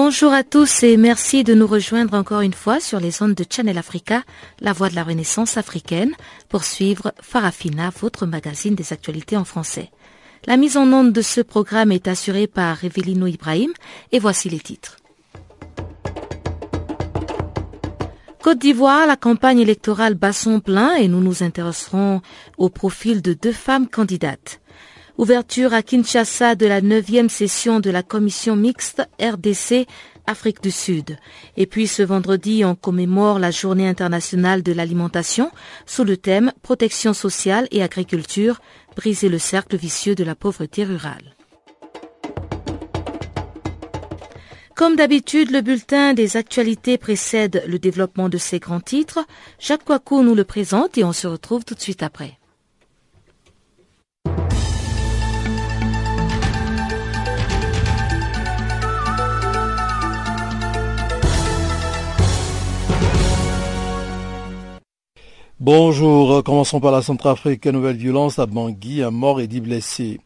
Bonjour à tous et merci de nous rejoindre encore une fois sur les ondes de Channel Africa, la voix de la renaissance africaine, pour suivre Farafina, votre magazine des actualités en français. La mise en onde de ce programme est assurée par Evelino Ibrahim et voici les titres. Côte d'Ivoire, la campagne électorale bat son plein et nous nous intéresserons au profil de deux femmes candidates. Ouverture à Kinshasa de la neuvième session de la commission mixte RDC Afrique du Sud. Et puis ce vendredi, on commémore la journée internationale de l'alimentation sous le thème protection sociale et agriculture, briser le cercle vicieux de la pauvreté rurale. Comme d'habitude, le bulletin des actualités précède le développement de ces grands titres. Jacques Coicou nous le présente et on se retrouve tout de suite après. Bonjour, commençons par la Centrafrique. Nouvelle violence à Bangui, un mort et dix blessés.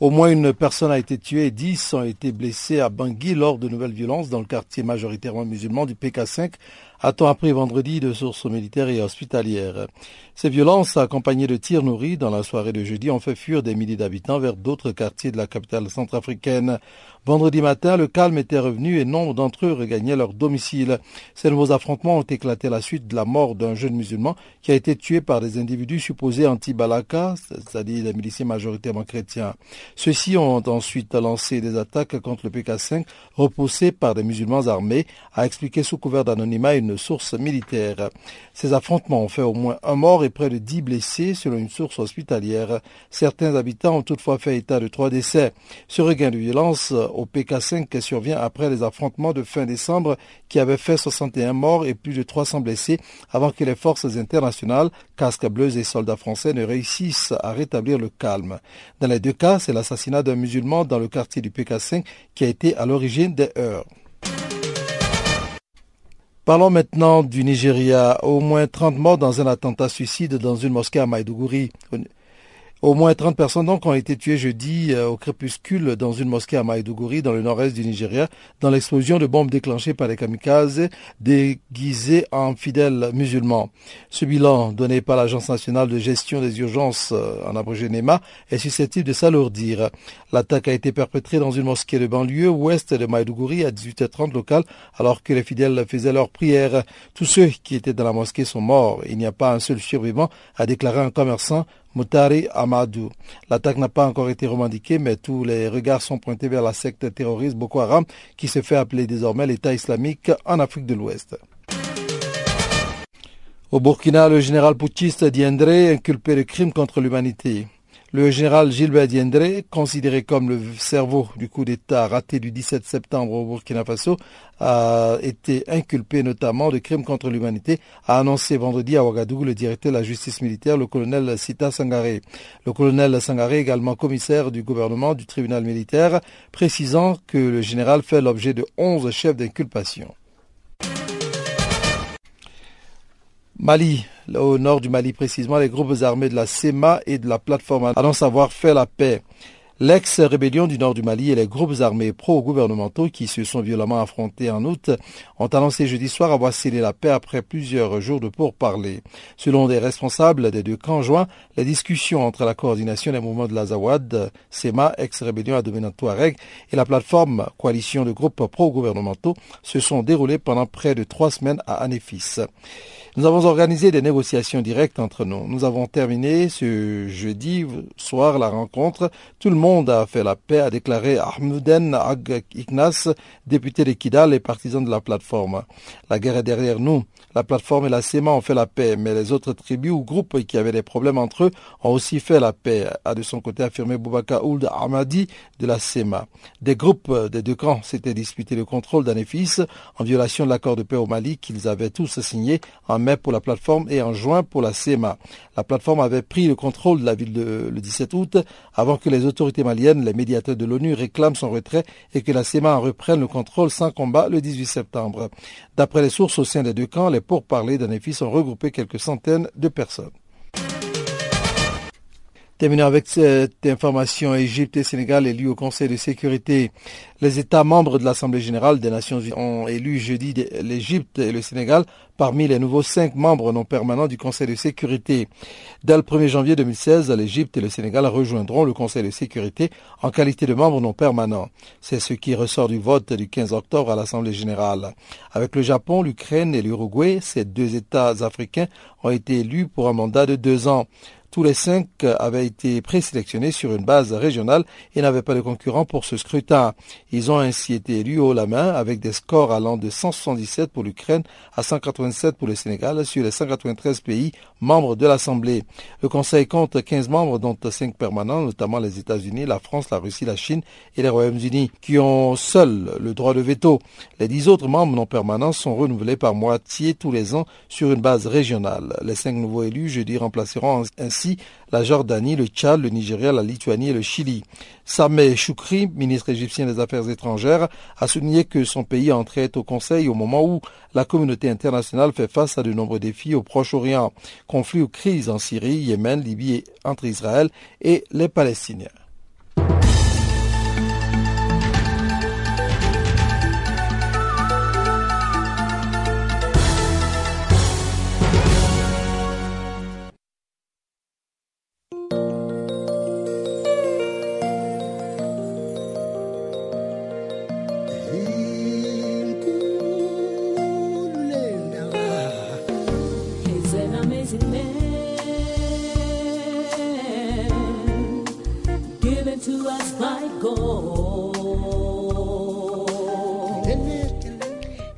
Au moins une personne a été tuée et dix ont été blessés à Bangui lors de nouvelles violences dans le quartier majoritairement musulman du PK5 a-t-on vendredi de sources militaires et hospitalières. Ces violences, accompagnées de tirs nourris dans la soirée de jeudi, ont fait fuir des milliers d'habitants vers d'autres quartiers de la capitale centrafricaine. Vendredi matin, le calme était revenu et nombre d'entre eux regagnaient leur domicile. Ces nouveaux affrontements ont éclaté à la suite de la mort d'un jeune musulman qui a été tué par des individus supposés anti-Balaka, c'est-à-dire des miliciens majoritairement chrétiens. Ceux-ci ont ensuite lancé des attaques contre le PK5 repoussées par des musulmans armés, a expliqué sous couvert d'anonymat une source militaire. Ces affrontements ont fait au moins un mort et près de dix blessés selon une source hospitalière. Certains habitants ont toutefois fait état de trois décès. Ce regain de violence au PK5 survient après les affrontements de fin décembre qui avaient fait 61 morts et plus de 300 blessés avant que les forces internationales, casques bleus et soldats français ne réussissent à rétablir le calme. Dans les deux cas, c'est l'assassinat d'un musulman dans le quartier du PK5 qui a été à l'origine des heurts. Parlons maintenant du Nigeria. Au moins 30 morts dans un attentat suicide dans une mosquée à Maïdougouri. Au moins 30 personnes donc ont été tuées jeudi euh, au crépuscule dans une mosquée à Maïdougouri dans le nord-est du Nigeria dans l'explosion de bombes déclenchées par des kamikazes déguisés en fidèles musulmans. Ce bilan donné par l'Agence nationale de gestion des urgences euh, en abrégé NEMA est susceptible de s'alourdir. L'attaque a été perpétrée dans une mosquée de banlieue ouest de Maïdougouri à 18h30 local alors que les fidèles faisaient leur prière. Tous ceux qui étaient dans la mosquée sont morts. Il n'y a pas un seul survivant, a déclaré un commerçant Moutari Amadou. L'attaque n'a pas encore été revendiquée, mais tous les regards sont pointés vers la secte terroriste Boko Haram, qui se fait appeler désormais l'État islamique en Afrique de l'Ouest. Au Burkina, le général putschiste Diendré inculpé de crimes contre l'humanité. Le général Gilbert Diendré, considéré comme le cerveau du coup d'État raté du 17 septembre au Burkina Faso, a été inculpé notamment de crimes contre l'humanité, a annoncé vendredi à Ouagadougou le directeur de la justice militaire, le colonel Sita Sangaré. Le colonel Sangaré, également commissaire du gouvernement du tribunal militaire, précisant que le général fait l'objet de 11 chefs d'inculpation. Mali, au nord du Mali précisément, les groupes armés de la SEMA et de la plateforme annoncent avoir fait la paix. L'ex-rébellion du nord du Mali et les groupes armés pro-gouvernementaux qui se sont violemment affrontés en août ont annoncé jeudi soir avoir scellé la paix après plusieurs jours de pourparlers. Selon des responsables des deux camps joints, les discussions entre la coordination des mouvements de l'Azawad, SEMA, ex-rébellion à Touareg, et la plateforme coalition de groupes pro-gouvernementaux se sont déroulées pendant près de trois semaines à Anéfis. Nous avons organisé des négociations directes entre nous. Nous avons terminé ce jeudi soir la rencontre. Tout le monde a fait la paix, a déclaré Ahmeden Ag Ignas, député de Kidal et partisan de la plateforme. La guerre est derrière nous. La plateforme et la SEMA ont fait la paix, mais les autres tribus ou groupes qui avaient des problèmes entre eux ont aussi fait la paix, a de son côté affirmé Boubaka Ould Ahmadi de la SEMA. Des groupes des deux camps s'étaient disputés le contrôle d'Anéfis en violation de l'accord de paix au Mali qu'ils avaient tous signé en pour la plateforme et en juin pour la CMA. La plateforme avait pris le contrôle de la ville le 17 août avant que les autorités maliennes, les médiateurs de l'ONU réclament son retrait et que la CMA en reprenne le contrôle sans combat le 18 septembre. D'après les sources au sein des deux camps, les pourparlers d'un EFIS ont regroupé quelques centaines de personnes. Terminons avec cette information. Égypte et Sénégal élus au Conseil de sécurité. Les États membres de l'Assemblée générale des Nations unies ont élu jeudi l'Égypte et le Sénégal parmi les nouveaux cinq membres non permanents du Conseil de sécurité. Dès le 1er janvier 2016, l'Égypte et le Sénégal rejoindront le Conseil de sécurité en qualité de membres non permanents. C'est ce qui ressort du vote du 15 octobre à l'Assemblée générale. Avec le Japon, l'Ukraine et l'Uruguay, ces deux États africains ont été élus pour un mandat de deux ans. Tous les cinq avaient été présélectionnés sur une base régionale et n'avaient pas de concurrents pour ce scrutin. Ils ont ainsi été élus haut la main avec des scores allant de 177 pour l'Ukraine à 187 pour le Sénégal sur les 193 pays membres de l'Assemblée. Le Conseil compte 15 membres dont 5 permanents, notamment les États-Unis, la France, la Russie, la Chine et les Royaumes-Unis, qui ont seuls le droit de veto. Les 10 autres membres non permanents sont renouvelés par moitié tous les ans sur une base régionale. Les cinq nouveaux élus jeudi remplaceront ainsi la Jordanie, le Tchad, le Nigeria, la Lituanie et le Chili. Sameh Choukri, ministre égyptien des Affaires étrangères, a souligné que son pays entrait au Conseil au moment où la communauté internationale fait face à de nombreux défis au Proche-Orient, conflits ou crises en Syrie, Yémen, Libye entre Israël et les Palestiniens.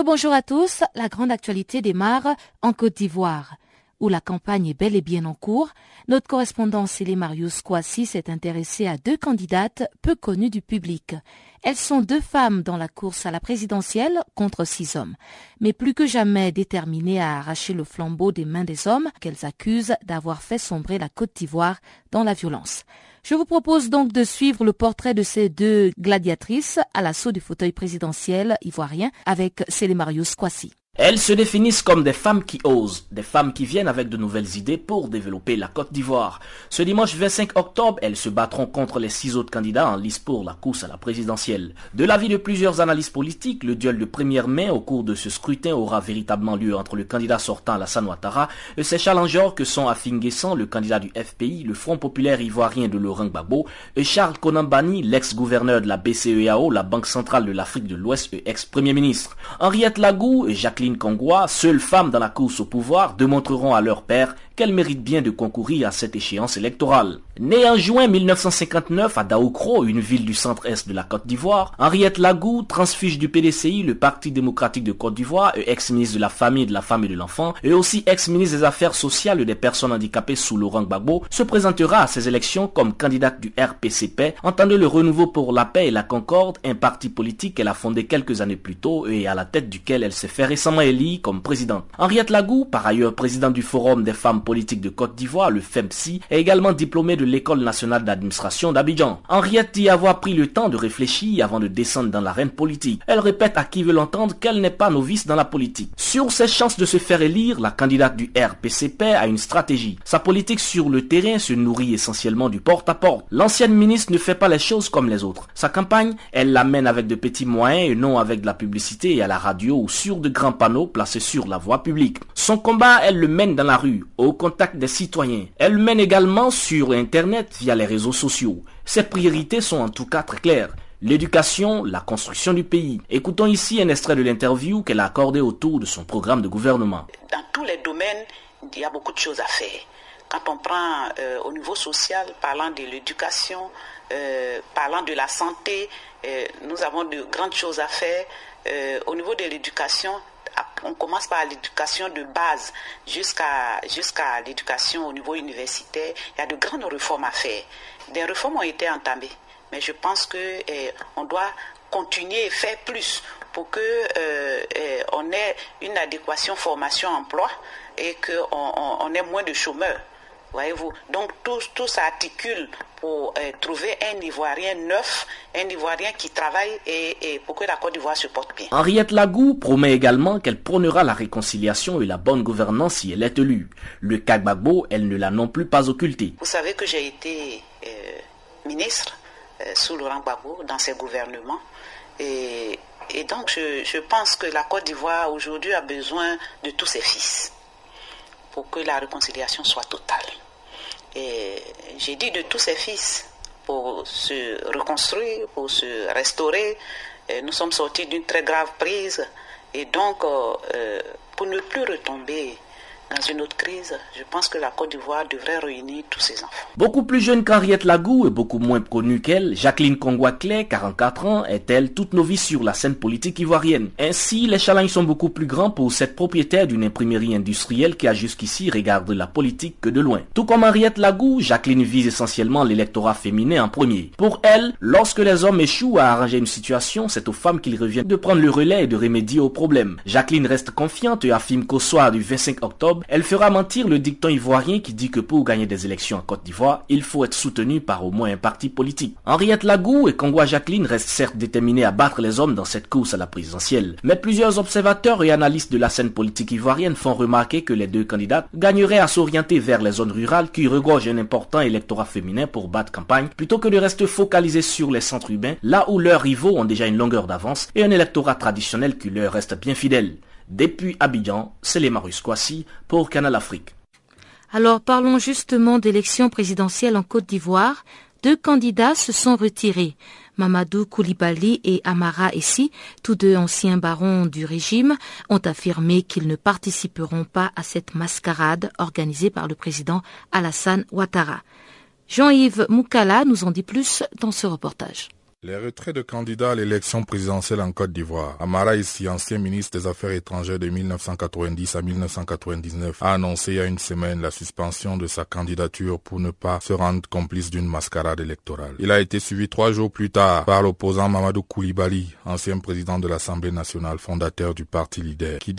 Rebonjour à tous, la grande actualité démarre en Côte d'Ivoire, où la campagne est bel et bien en cours. Notre correspondant Célé Marius s'est intéressée à deux candidates peu connues du public. Elles sont deux femmes dans la course à la présidentielle contre six hommes, mais plus que jamais déterminées à arracher le flambeau des mains des hommes qu'elles accusent d'avoir fait sombrer la Côte d'Ivoire dans la violence. Je vous propose donc de suivre le portrait de ces deux gladiatrices à l'assaut du fauteuil présidentiel ivoirien avec Célémarius Kwasi. Elles se définissent comme des femmes qui osent, des femmes qui viennent avec de nouvelles idées pour développer la Côte d'Ivoire. Ce dimanche 25 octobre, elles se battront contre les six autres candidats en lice pour la course à la présidentielle. De l'avis de plusieurs analystes politiques, le duel de première main au cours de ce scrutin aura véritablement lieu entre le candidat sortant Alassane Ouattara et ses challengers que sont Afin le candidat du FPI, le Front populaire ivoirien de Laurent Gbagbo, et Charles Konambani, l'ex-gouverneur de la BCEAO, la Banque centrale de l'Afrique de l'Ouest et ex-premier ministre. Henriette Lagou et Jacques Jacqueline Kongwa, seule femme dans la course au pouvoir, démontreront à leur père qu'elle mérite bien de concourir à cette échéance électorale. Née en juin 1959 à Daoukro, une ville du centre-est de la Côte d'Ivoire, Henriette Lagou, transfuge du PDCI, le Parti démocratique de Côte d'Ivoire, et ex-ministre de la Famille, de la Femme et de l'Enfant, et aussi ex-ministre des Affaires sociales et des personnes handicapées sous Laurent Gbagbo, se présentera à ces élections comme candidate du RPCP, entendant le renouveau pour la paix et la concorde, un parti politique qu'elle a fondé quelques années plus tôt et à la tête duquel elle s'est fait récemment élire comme présidente. Henriette Lagou, par ailleurs présidente du Forum des femmes politique de Côte d'Ivoire, le FEMPSI, est également diplômée de l'École nationale d'administration d'Abidjan. Henriette dit avoir pris le temps de réfléchir avant de descendre dans l'arène politique. Elle répète à qui veut l'entendre qu'elle n'est pas novice dans la politique. Sur ses chances de se faire élire, la candidate du RPCP a une stratégie. Sa politique sur le terrain se nourrit essentiellement du porte-à-porte. L'ancienne ministre ne fait pas les choses comme les autres. Sa campagne, elle la mène avec de petits moyens et non avec de la publicité et à la radio ou sur de grands panneaux placés sur la voie publique. Son combat, elle le mène dans la rue, au contact des citoyens. Elle mène également sur Internet via les réseaux sociaux. Ses priorités sont en tout cas très claires l'éducation, la construction du pays. Écoutons ici un extrait de l'interview qu'elle a accordé autour de son programme de gouvernement. Dans tous les domaines, il y a beaucoup de choses à faire. Quand on prend euh, au niveau social, parlant de l'éducation, euh, parlant de la santé, euh, nous avons de grandes choses à faire. au niveau de l'éducation, on commence par l'éducation de base jusqu'à l'éducation au niveau universitaire. Il y a de grandes réformes à faire. Des réformes ont été entamées, mais je pense que eh, on doit continuer et faire plus pour que eh, on ait une adéquation formation-emploi et qu'on on ait moins de chômeurs. Voyez-vous Donc tout, tout s'articule pour euh, trouver un Ivoirien neuf, un Ivoirien qui travaille et, pour que la Côte d'Ivoire se porte bien. Henriette Lagou promet également qu'elle prônera la réconciliation et la bonne gouvernance si elle est élue. Le Kagbagbo, elle ne l'a non plus pas occulté. Vous savez que j'ai été euh, ministre euh, sous Laurent Gbagbo dans ses gouvernements. Et, et donc je, je pense que la Côte d'Ivoire aujourd'hui a besoin de tous ses fils pour que la réconciliation soit totale. Et j'ai dit de tous ses fils pour se reconstruire, pour se restaurer. nous sommes sortis d'une très grave prise et donc euh, euh, pour ne plus retomber dans une autre crise, je pense que la Côte d'Ivoire devrait réunir tous ses enfants. Beaucoup plus jeune qu'Henriette Lagou et beaucoup moins connue qu'elle, Jacqueline Congouaclé, 44 ans, est-elle toute novice sur la scène politique ivoirienne. Ainsi, les challenges sont beaucoup plus grands pour cette propriétaire d'une imprimerie industrielle qui a jusqu'ici regardé la politique que de loin. Tout comme Henriette Lagou, Jacqueline vise essentiellement l'électorat féminin en premier. Pour elle, lorsque les hommes échouent à arranger une situation, c'est aux femmes qu'il revient de prendre le relais et de remédier aux problèmes. Jacqueline reste confiante et affirme qu'au soir du 25 octobre, elle fera mentir le dicton ivoirien qui dit que pour gagner des élections en Côte d'Ivoire, il faut être soutenu par au moins un parti politique. Henriette Lagou et Kongwa Jacqueline restent certes déterminés à battre les hommes dans cette course à la présidentielle, mais plusieurs observateurs et analystes de la scène politique ivoirienne font remarquer que les deux candidats gagneraient à s'orienter vers les zones rurales qui regorgent un important électorat féminin pour battre campagne, plutôt que de rester focalisés sur les centres urbains, là où leurs rivaux ont déjà une longueur d'avance et un électorat traditionnel qui leur reste bien fidèle. Depuis Abidjan, c'est les Marus Kwasi pour Canal Afrique. Alors parlons justement d'élections présidentielles en Côte d'Ivoire. Deux candidats se sont retirés. Mamadou Koulibaly et Amara Essi, tous deux anciens barons du régime, ont affirmé qu'ils ne participeront pas à cette mascarade organisée par le président Alassane Ouattara. Jean-Yves Moukala nous en dit plus dans ce reportage. Les retraits de candidats à l'élection présidentielle en Côte d'Ivoire. Amara Issi, ancien ministre des Affaires étrangères de 1990 à 1999, a annoncé il y a une semaine la suspension de sa candidature pour ne pas se rendre complice d'une mascarade électorale. Il a été suivi trois jours plus tard par l'opposant Mamadou Koulibaly, ancien président de l'Assemblée nationale, fondateur du parti leader, qui,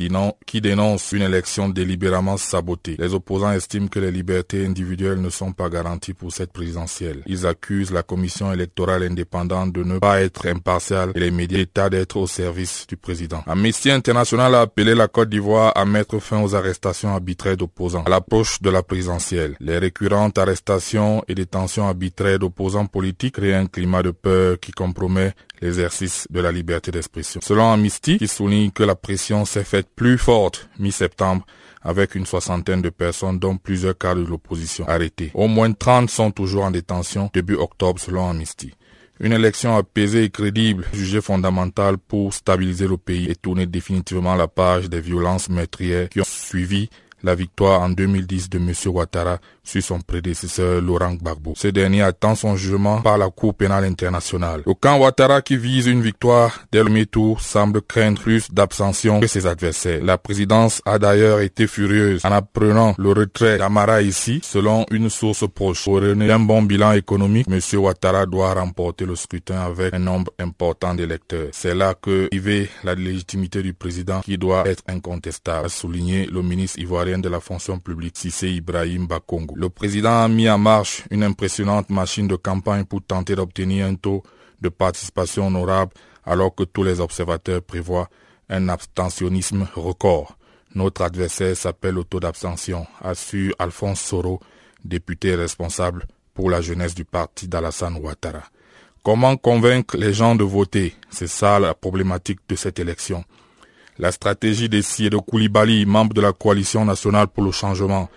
qui dénonce une élection délibérément sabotée. Les opposants estiment que les libertés individuelles ne sont pas garanties pour cette présidentielle. Ils accusent la commission électorale indépendante de ne pas être impartial et les médias d'être au service du président. Amnesty International a appelé la Côte d'Ivoire à mettre fin aux arrestations arbitraires d'opposants à l'approche de la présidentielle. Les récurrentes arrestations et détentions arbitraires d'opposants politiques créent un climat de peur qui compromet l'exercice de la liberté d'expression. Selon Amnesty, qui souligne que la pression s'est faite plus forte mi-septembre avec une soixantaine de personnes dont plusieurs cadres de l'opposition arrêtés. Au moins 30 sont toujours en détention début octobre selon Amnesty. Une élection apaisée et crédible, jugée fondamentale pour stabiliser le pays et tourner définitivement la page des violences meurtrières qui ont suivi la victoire en 2010 de M. Ouattara sur son prédécesseur Laurent Gbagbo. Ce dernier attend son jugement par la Cour pénale internationale. Le camp Ouattara qui vise une victoire dès le mi-tour semble craindre plus d'abstention que ses adversaires. La présidence a d'ailleurs été furieuse en apprenant le retrait d'Amara ici, selon une source proche. Pour donner un bon bilan économique, M. Ouattara doit remporter le scrutin avec un nombre important d'électeurs. C'est là que vivait la légitimité du président qui doit être incontestable, a souligné le ministre ivoirien de la fonction publique Sissé Ibrahim Bakongo. Le président a mis en marche une impressionnante machine de campagne pour tenter d'obtenir un taux de participation honorable alors que tous les observateurs prévoient un abstentionnisme record. Notre adversaire s'appelle le taux d'abstention, assure Alphonse Soro, député responsable pour la jeunesse du parti d'Alassane Ouattara. Comment convaincre les gens de voter? C'est ça la problématique de cette élection. La stratégie des de Koulibaly, membre de la coalition nationale pour le changement,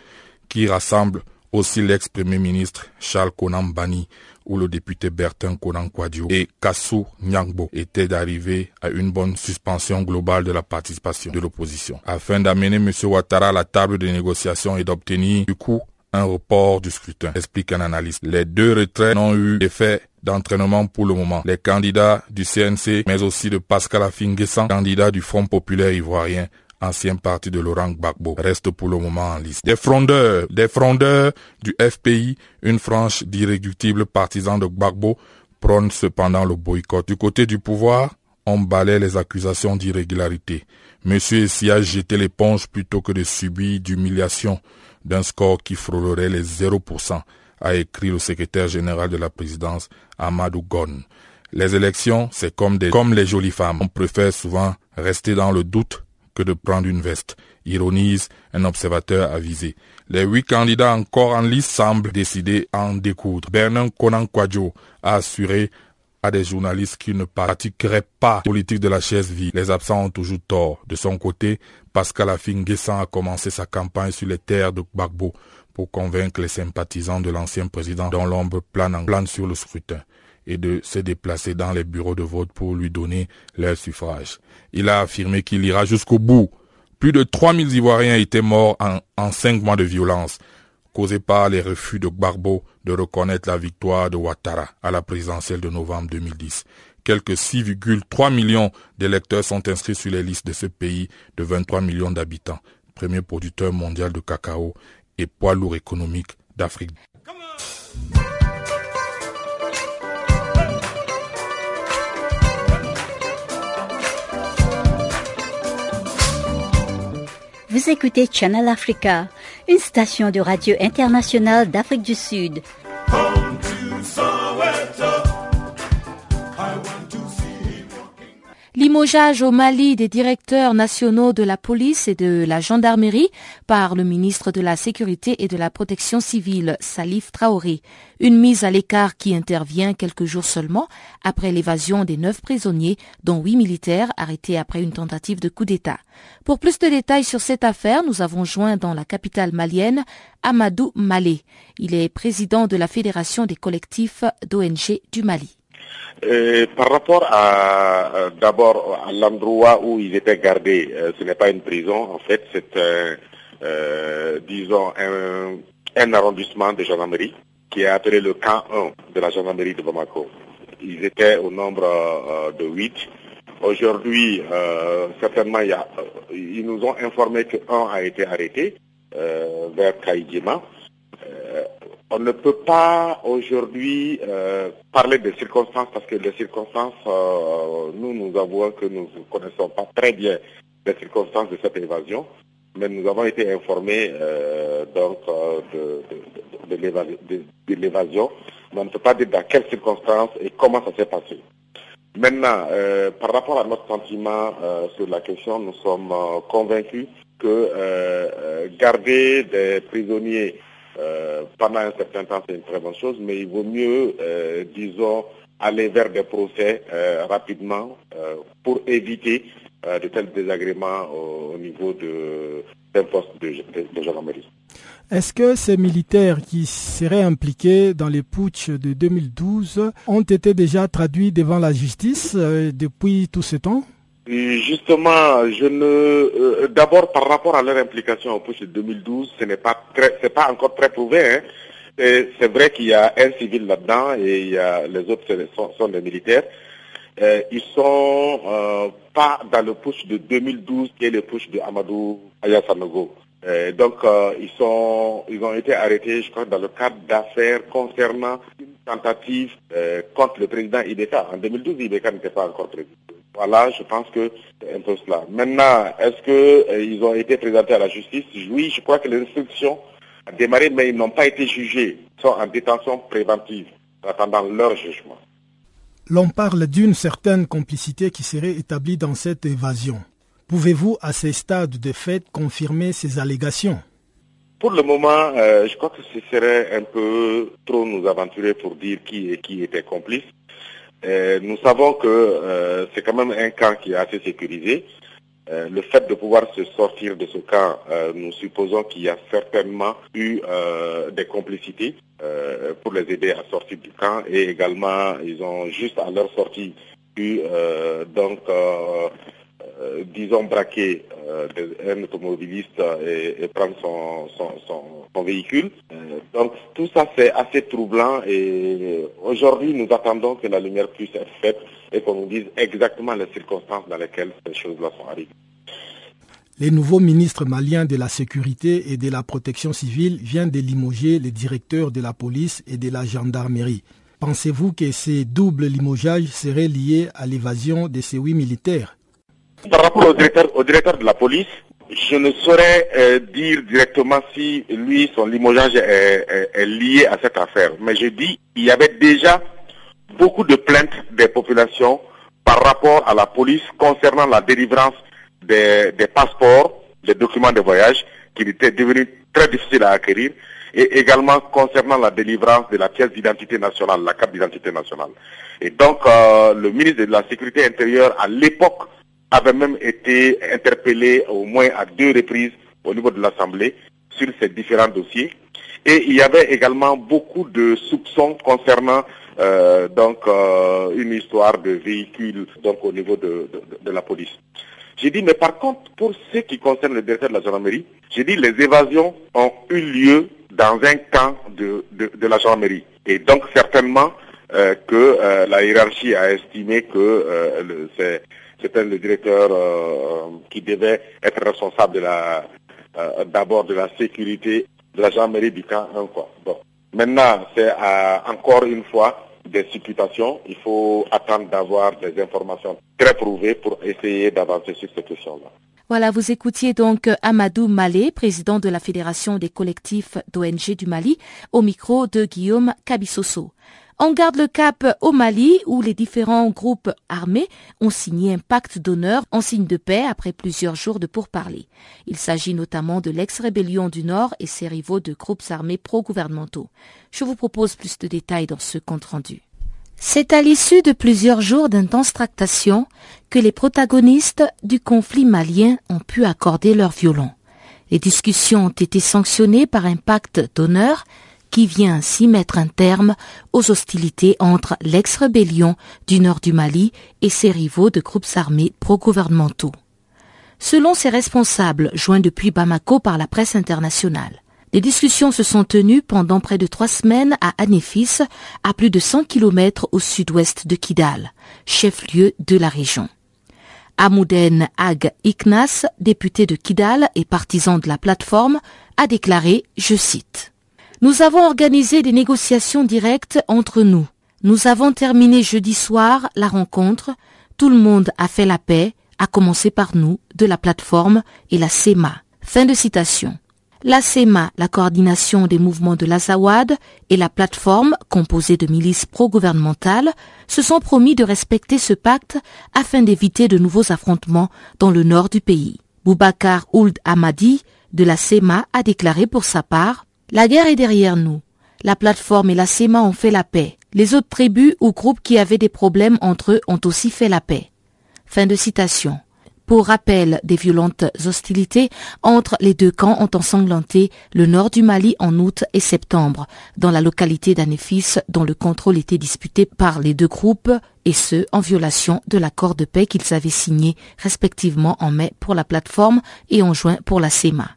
qui rassemble aussi l'ex-premier ministre Charles Konam Bani où le député Bertin Konan Kwadjo et Kassou Nyangbo étaient d'arriver à une bonne suspension globale de la participation de l'opposition, afin d'amener M. Ouattara à la table de négociation et d'obtenir du coup un report du scrutin, explique un analyste. Les deux retraits n'ont eu effet d'entraînement pour le moment. Les candidats du CNC, mais aussi de Pascal Afinguessan, candidat du Front populaire ivoirien, ancien parti de Laurent Gbagbo, reste pour le moment en liste. Des frondeurs, des frondeurs du FPI, une frange d'irréductibles partisans de Gbagbo, prônent cependant le boycott. Du côté du pouvoir, on balaie les accusations d'irrégularité. Monsieur Essia jeté l'éponge plutôt que de subir d'humiliation d'un score qui frôlerait les 0%, a écrit le secrétaire général de la présidence, Amadou Gon. Les élections, c'est comme, des, comme les jolies femmes. On préfère souvent rester dans le doute que de prendre une veste, ironise un observateur avisé. Les huit candidats encore en liste semblent décidés à en découdre. Bernard Conan Kwadjo a assuré à des journalistes qui ne pratiqueraient pas politique de la chaise vide. Les absents ont toujours tort. De son côté, Pascal Afin a commencé sa campagne sur les terres de Gbagbo pour convaincre les sympathisants de l'ancien président dont l'ombre plane en plane sur le scrutin et de se déplacer dans les bureaux de vote pour lui donner leur suffrage. Il a affirmé qu'il ira jusqu'au bout. Plus de 3000 Ivoiriens étaient morts en, en cinq mois de violence, causés par les refus de Gbagbo de reconnaître la victoire de Ouattara à la présidentielle de novembre 2010. Quelques 6,3 millions d'électeurs sont inscrits sur les listes de ce pays de 23 millions d'habitants, premier producteur mondial de cacao et poids lourd économique d'Afrique. Vous écoutez Channel Africa, une station de radio internationale d'Afrique du Sud. Limogeage au Mali des directeurs nationaux de la police et de la gendarmerie par le ministre de la Sécurité et de la Protection civile, Salif Traoré. Une mise à l'écart qui intervient quelques jours seulement après l'évasion des neuf prisonniers, dont huit militaires arrêtés après une tentative de coup d'État. Pour plus de détails sur cette affaire, nous avons joint dans la capitale malienne Amadou Malé. Il est président de la Fédération des collectifs d'ONG du Mali. Euh, par rapport à d'abord à l'endroit où ils étaient gardés, euh, ce n'est pas une prison, en fait, c'est euh, disons un, arrondissement de gendarmerie qui est appelé le camp 1 de la gendarmerie de Bamako. Ils étaient au nombre de 8. Aujourd'hui, certainement, y a, ils nous ont informé qu'un a été arrêté vers Kaïdjima on ne peut pas aujourd'hui euh, parler des circonstances parce que les circonstances, euh, nous, nous avouons que nous ne connaissons pas très bien les circonstances de cette évasion, mais nous avons été informés euh, donc de, de l'évasion. Mais on ne peut pas dire dans quelles circonstances et comment ça s'est passé. Maintenant, par rapport à notre sentiment sur la question, nous sommes convaincus que garder des prisonniers euh, pendant un certain temps, c'est une très bonne chose, mais il vaut mieux, euh, disons, aller vers des procès euh, rapidement pour éviter de tels désagréments au, niveau de, d'un poste de, de, gendarmerie. Est-ce que ces militaires qui seraient impliqués dans les putsch de 2012 ont été déjà traduits devant la justice depuis tout ce temps? Justement, je ne. Euh, d'abord, par rapport à leur implication au push de 2012, ce n'est pas très, c'est pas encore très prouvé. Hein. C'est vrai qu'il y a un civil là-dedans et il y a les autres sont, des militaires. Euh, ils sont euh, pas dans le push de 2012 qui est le push de Amadou Ayasanogo. Euh, donc ils sont, ils ont été arrêtés, je crois, dans le cadre d'affaires concernant une tentative contre le président Ibeka. En 2012, Ibeka n'était pas encore président. Voilà, je pense que c'est un peu cela. Maintenant, est-ce qu'ils euh, ont été présentés à la justice? Oui, je crois que les instructions ont démarré, mais ils n'ont pas été jugés. Ils sont en détention préventive, attendant leur jugement. L'on parle d'une certaine complicité qui serait établie dans cette évasion. Pouvez-vous, à ces stades de fait, confirmer ces allégations? Pour le moment, euh, je crois que ce serait un peu trop nous aventurer pour dire qui et qui était complice. Euh, nous savons que euh, c'est quand même un camp qui est assez sécurisé. Euh, le fait de pouvoir se sortir de ce camp, euh, nous supposons qu'il y a certainement eu euh, des complicités pour les aider à sortir du camp et également ils ont juste à leur sortie pu donc disons braquer un automobiliste et, prendre son, véhicule. donc tout ça c'est assez troublant et aujourd'hui nous attendons que la lumière puisse être faite et qu'on nous dise exactement les circonstances dans lesquelles ces choses-là sont arrivées. Les nouveaux ministres maliens de la sécurité et de la protection civile viennent de limoger les directeurs de la police et de la gendarmerie. Pensez-vous que ces doubles limogeages seraient liés à l'évasion de ces huit militaires? Par rapport au directeur, de la police, je ne saurais euh, dire directement si lui, son limogeage est lié à cette affaire. Mais je dis, il y avait déjà beaucoup de plaintes des populations par rapport à la police concernant la délivrance des, passeports, des documents de voyage qui étaient devenus très difficiles à acquérir et également concernant la délivrance de la pièce d'identité nationale, la carte d'identité nationale. Et donc, euh, le ministre de la Sécurité intérieure, à l'époque, avait même été interpellé au moins à deux reprises au niveau de l'Assemblée sur ces différents dossiers. Et il y avait également beaucoup de soupçons concernant euh, donc euh, une histoire de véhicule donc au niveau de, la police. J'ai dit, mais par contre, pour ce qui concerne le directeur de la gendarmerie, j'ai dit, les évasions ont eu lieu dans un camp de, de, la gendarmerie. Et donc, certainement euh, que la hiérarchie a estimé que c'était le directeur qui devait être responsable la d'abord de la sécurité de la gendarmerie du camp 1. Quoi. Bon. Maintenant, c'est encore une fois des supputations. Il faut attendre d'avoir des informations très prouvées pour essayer d'avancer sur cette question-là. Voilà, vous écoutiez donc Amadou Malé, président de la Fédération des collectifs d'ONG du Mali, au micro de Guillaume Cabissoso. On garde le cap au Mali où les différents groupes armés ont signé un pacte d'honneur en signe de paix après plusieurs jours de pourparlers. Il s'agit notamment de l'ex-rébellion du Nord et ses rivaux de groupes armés pro-gouvernementaux. Je vous propose plus de détails dans ce compte-rendu. C'est à l'issue de plusieurs jours d'intenses tractations que les protagonistes du conflit malien ont pu accorder leur violon. Les discussions ont été sanctionnées par un pacte d'honneur qui vient ainsi mettre un terme aux hostilités entre l'ex-rébellion du nord du Mali et ses rivaux de groupes armés pro-gouvernementaux. Selon ses responsables, joints depuis Bamako par la presse internationale, les discussions se sont tenues pendant près de trois semaines à Anéfis, à plus de 100 km au sud-ouest de Kidal, chef-lieu de la région. Amouden Ag Iknas, député de Kidal et partisan de la plateforme, a déclaré, je cite, nous avons organisé des négociations directes entre nous. Nous avons terminé jeudi soir la rencontre. Tout le monde a fait la paix, à commencer par nous, de la plateforme et la SEMA. Fin de citation. La SEMA, la coordination des mouvements de l'Azawad, et la plateforme, composée de milices pro-gouvernementales, se sont promis de respecter ce pacte afin d'éviter de nouveaux affrontements dans le nord du pays. Boubacar Ould Hamadi de la SEMA a déclaré pour sa part la guerre est derrière nous. La plateforme et la SEMA ont fait la paix. Les autres tribus ou groupes qui avaient des problèmes entre eux ont aussi fait la paix. Fin de citation. Pour rappel, des violentes hostilités entre les deux camps ont ensanglanté le nord du Mali en août et septembre, dans la localité d'Anéfis dont le contrôle était disputé par les deux groupes, et ce, en violation de l'accord de paix qu'ils avaient signé respectivement en mai pour la plateforme et en juin pour la SEMA.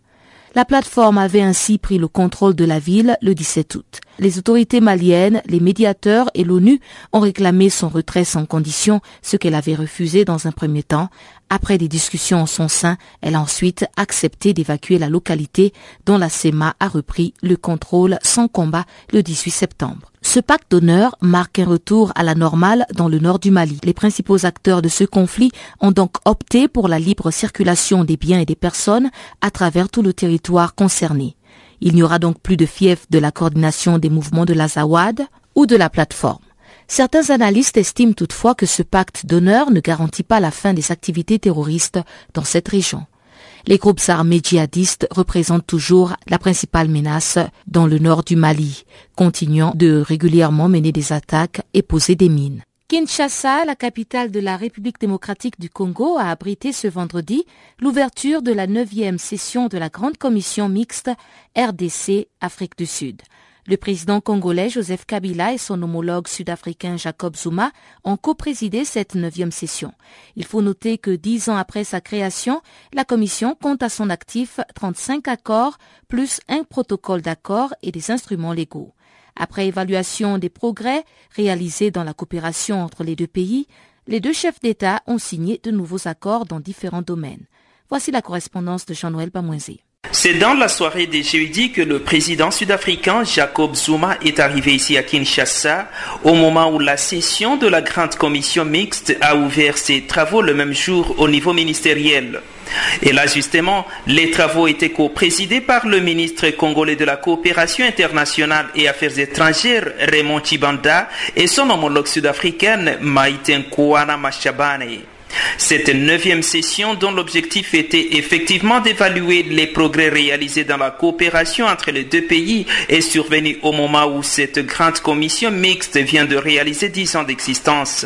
La plateforme avait ainsi pris le contrôle de la ville le 17 août. Les autorités maliennes, les médiateurs et l'ONU ont réclamé son retrait sans condition, ce qu'elle avait refusé dans un premier temps. Après des discussions en son sein, elle a ensuite accepté d'évacuer la localité dont la SEMA a repris le contrôle sans combat le 18 septembre. Ce pacte d'honneur marque un retour à la normale dans le nord du Mali. Les principaux acteurs de ce conflit ont donc opté pour la libre circulation des biens et des personnes à travers tout le territoire concerné. Il n'y aura donc plus de fief de la coordination des mouvements de l'Azawad ou de la plateforme. Certains analystes estiment toutefois que ce pacte d'honneur ne garantit pas la fin des activités terroristes dans cette région. Les groupes armés djihadistes représentent toujours la principale menace dans le nord du Mali, continuant de régulièrement mener des attaques et poser des mines. Kinshasa, la capitale de la République démocratique du Congo, a abrité ce vendredi l'ouverture de la neuvième session de la Grande Commission mixte RDC Afrique du Sud. Le président congolais Joseph Kabila et son homologue sud-africain Jacob Zuma ont co-présidé cette neuvième session. Il faut noter que dix ans après sa création, la commission compte à son actif 35 accords plus un protocole d'accord et des instruments légaux. Après évaluation des progrès réalisés dans la coopération entre les deux pays, les deux chefs d'État ont signé de nouveaux accords dans différents domaines. Voici la correspondance de Jean-Noël Bamoisé. C'est dans la soirée de jeudi que le président sud-africain Jacob Zuma est arrivé ici à Kinshasa au moment où la session de la grande commission mixte a ouvert ses travaux le même jour au niveau ministériel. Et là, justement, les travaux étaient co-présidés par le ministre congolais de la coopération internationale et affaires étrangères, Raymond Chibanda, et son homologue sud-africaine, Maïten Kouana Machabane. Cette neuvième session dont l'objectif était effectivement d'évaluer les progrès réalisés dans la coopération entre les deux pays est survenue au moment où cette grande commission mixte vient de réaliser dix ans d'existence.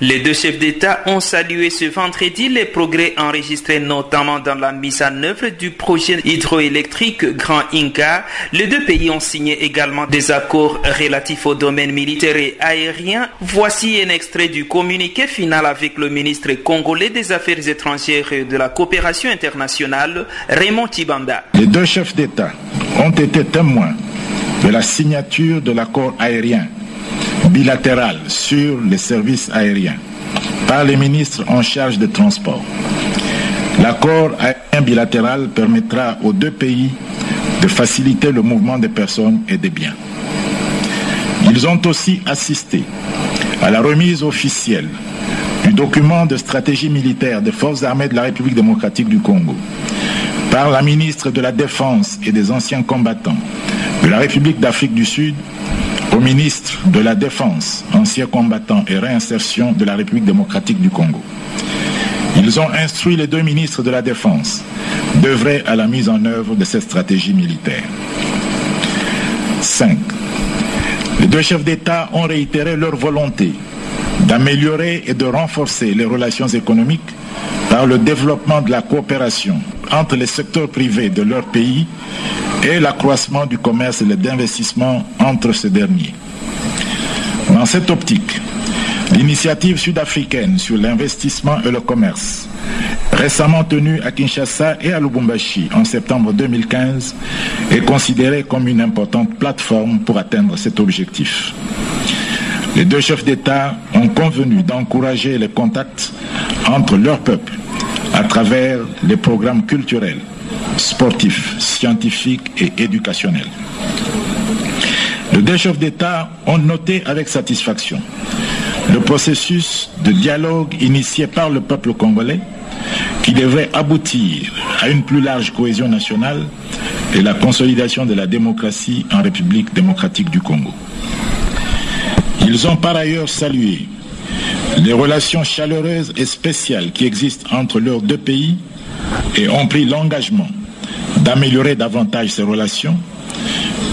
Les deux chefs d'État ont salué ce vendredi les progrès enregistrés notamment dans la mise en œuvre du projet hydroélectrique Grand Inca. Les deux pays ont signé également des accords relatifs au domaine militaire et aérien. Voici un extrait du communiqué final avec le ministre congolais des Affaires étrangères et de la coopération internationale, Raymond Tibanda. Les deux chefs d'État ont été témoins de la signature de l'accord aérien bilatéral sur les services aériens par les ministres en charge des transports. L'accord aérien bilatéral permettra aux deux pays de faciliter le mouvement des personnes et des biens. Ils ont aussi assisté à la remise officielle du document de stratégie militaire des forces armées de la République démocratique du Congo par la ministre de la Défense et des anciens combattants de la République d'Afrique du Sud au ministre de la Défense, ancien combattant et réinsertion de la République démocratique du Congo. Ils ont instruit les deux ministres de la Défense d'œuvrer à la mise en œuvre de cette stratégie militaire. 5. Les deux chefs d'État ont réitéré leur volonté d'améliorer et de renforcer les relations économiques par le développement de la coopération entre les secteurs privés de leur pays et l'accroissement du commerce et d'investissement entre ces derniers. Dans cette optique, l'initiative sud-africaine sur l'investissement et le commerce, récemment tenue à Kinshasa et à Lubumbashi en septembre 2015, est considérée comme une importante plateforme pour atteindre cet objectif. Les deux chefs d'État ont convenu d'encourager les contacts entre leurs peuples à travers les programmes culturels, sportifs, scientifiques et éducationnels. Les deux chefs d'État ont noté avec satisfaction le processus de dialogue initié par le peuple congolais qui devrait aboutir à une plus large cohésion nationale et la consolidation de la démocratie en République démocratique du Congo. Ils ont par ailleurs salué les relations chaleureuses et spéciales qui existent entre leurs deux pays et ont pris l'engagement d'améliorer davantage ces relations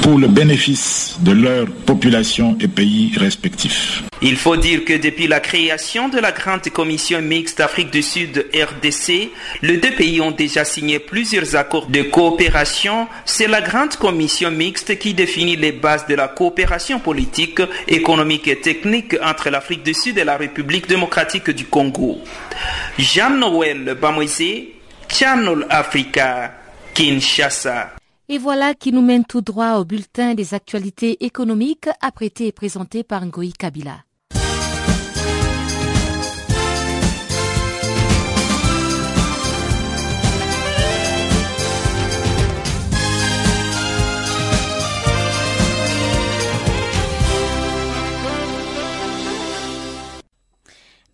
pour le bénéfice de leur population et pays respectifs. Il faut dire que depuis la création de la Grande Commission mixte Afrique du Sud RDC, les deux pays ont déjà signé plusieurs accords de coopération. C'est la Grande Commission mixte qui définit les bases de la coopération politique, économique et technique entre l'Afrique du Sud et la République démocratique du Congo. Jean-Noël Bamoisé, Channel Africa, Kinshasa. Et voilà qui nous mène tout droit au bulletin des actualités économiques apprêté et présenté par Ngoï Kabila.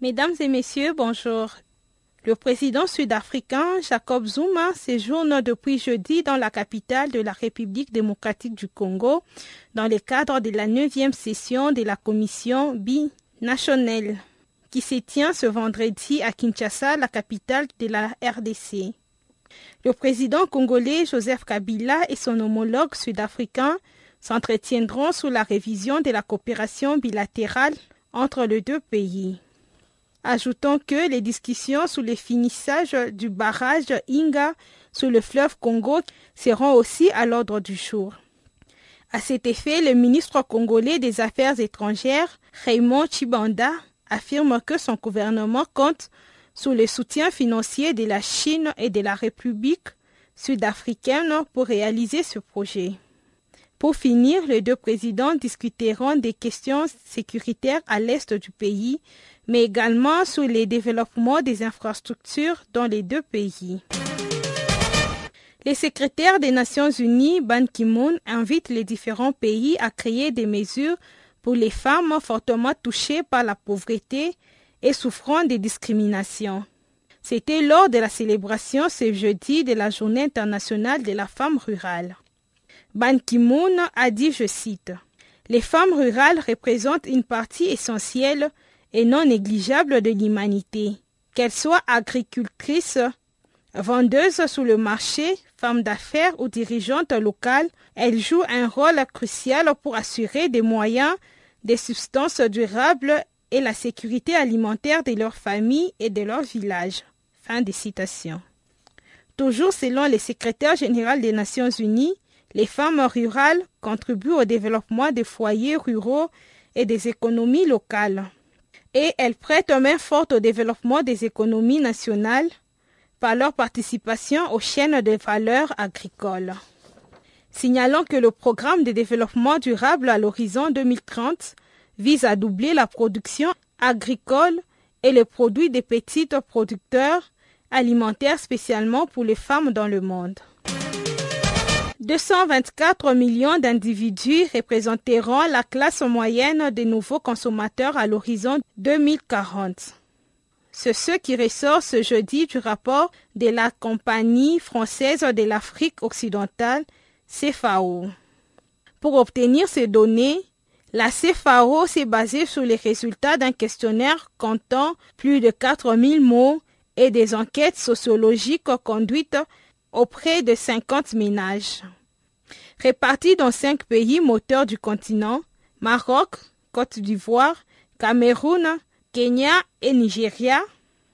Mesdames et messieurs, bonjour. Le président sud-africain Jacob Zuma séjourne depuis jeudi dans la capitale de la République démocratique du Congo dans le cadre de la neuvième session de la commission binationale qui se tient ce vendredi à Kinshasa, la capitale de la RDC. Le président congolais Joseph Kabila et son homologue sud-africain s'entretiendront sur la révision de la coopération bilatérale entre les deux pays. Ajoutons que les discussions sur le finissage du barrage Inga sur le fleuve Congo seront aussi à l'ordre du jour. À cet effet, le ministre congolais des Affaires étrangères, Raymond Chibanda, affirme que son gouvernement compte sur le soutien financier de la Chine et de la République sud-africaine pour réaliser ce projet. Pour finir, les deux présidents discuteront des questions sécuritaires à l'est du pays, mais également sur les développements des infrastructures dans les deux pays. Les secrétaires des Nations Unies, Ban Ki-moon, invitent les différents pays à créer des mesures pour les femmes fortement touchées par la pauvreté et souffrant des discriminations. C'était lors de la célébration ce jeudi de la Journée internationale de la femme rurale. Ban Ki-moon a dit, je cite, Les femmes rurales représentent une partie essentielle et non négligeable de l'humanité. Qu'elles soient agricultrices, vendeuses sur le marché, femmes d'affaires ou dirigeantes locales, elles jouent un rôle crucial pour assurer des moyens, des substances durables et la sécurité alimentaire de leurs familles et de leurs villages. Fin de citation. Toujours selon le secrétaire général des Nations Unies, les femmes rurales contribuent au développement des foyers ruraux et des économies locales. Et elles prêtent main forte au développement des économies nationales par leur participation aux chaînes de valeur agricoles. Signalons que le programme de développement durable à l'horizon 2030 vise à doubler la production agricole et les produits des petits producteurs alimentaires spécialement pour les femmes dans le monde. 224 millions d'individus représenteront la classe moyenne des nouveaux consommateurs à l'horizon 2040. C'est ce qui ressort ce jeudi du rapport de la Compagnie française de l'Afrique occidentale, CFAO. Pour obtenir ces données, la CFAO s'est basée sur les résultats d'un questionnaire comptant plus de 4000 mots et des enquêtes sociologiques conduites auprès de 50 ménages. Répartis dans cinq pays moteurs du continent, Maroc, Côte d'Ivoire, Cameroun, Kenya et Nigeria,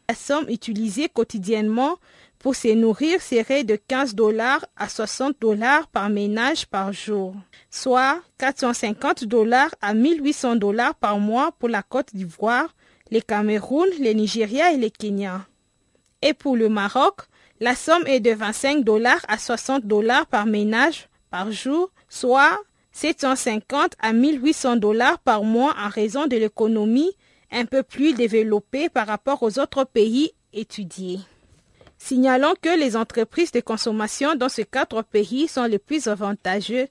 la somme utilisée quotidiennement pour se nourrir serait de 15 dollars à 60 dollars par ménage par jour, soit 450 dollars à 1800 dollars par mois pour la Côte d'Ivoire, le Cameroun, le Nigeria et le Kenya. Et pour le Maroc, la somme est de 25 dollars à 60 dollars par ménage par jour, soit 750 à 1800 dollars par mois en raison de l'économie un peu plus développée par rapport aux autres pays étudiés. Signalons que les entreprises de consommation dans ces quatre pays sont les plus avantageux,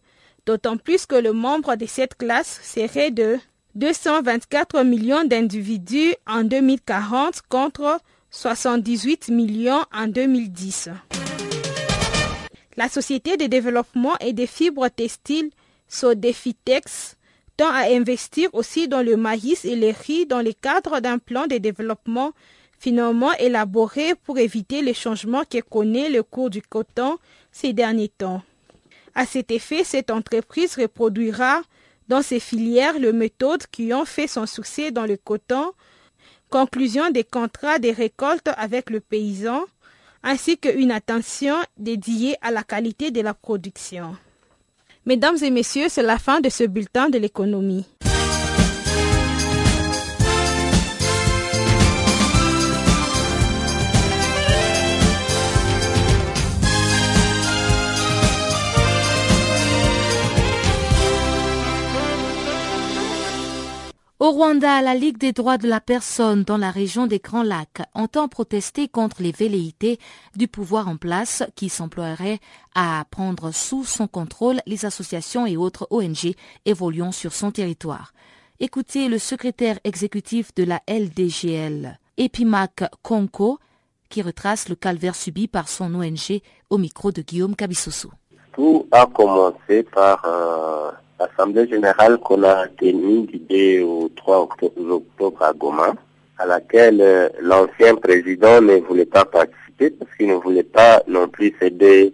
d'autant plus que le membre de cette classe serait de 224 millions d'individus en 2040 contre 78 millions en 2010. La Société de développement et des fibres textiles Sodefitex tend à investir aussi dans le maïs et le riz dans le cadre d'un plan de développement finalement élaboré pour éviter les changements que connaît le cours du coton ces derniers temps. À cet effet, cette entreprise reproduira dans ses filières les méthodes qui ont fait son succès dans le coton, conclusion des contrats de récolte avec le paysan, ainsi qu'une attention dédiée à la qualité de la production. Mesdames et messieurs, c'est la fin de ce bulletin de l'économie. Rwanda, la Ligue des droits de la personne dans la région des Grands Lacs entend protester contre les velléités du pouvoir en place qui s'emploierait à prendre sous son contrôle les associations et autres ONG évoluant sur son territoire. Écoutez le secrétaire exécutif de la LDGL, Epimac Konko, qui retrace le calvaire subi par son ONG au micro de Guillaume Kabissoso. Tout a commencé par euh, l'Assemblée générale qu'on a tenue du 2 au 3 octobre, à Goma, à laquelle euh, l'ancien président ne voulait pas participer parce qu'il ne voulait pas non plus céder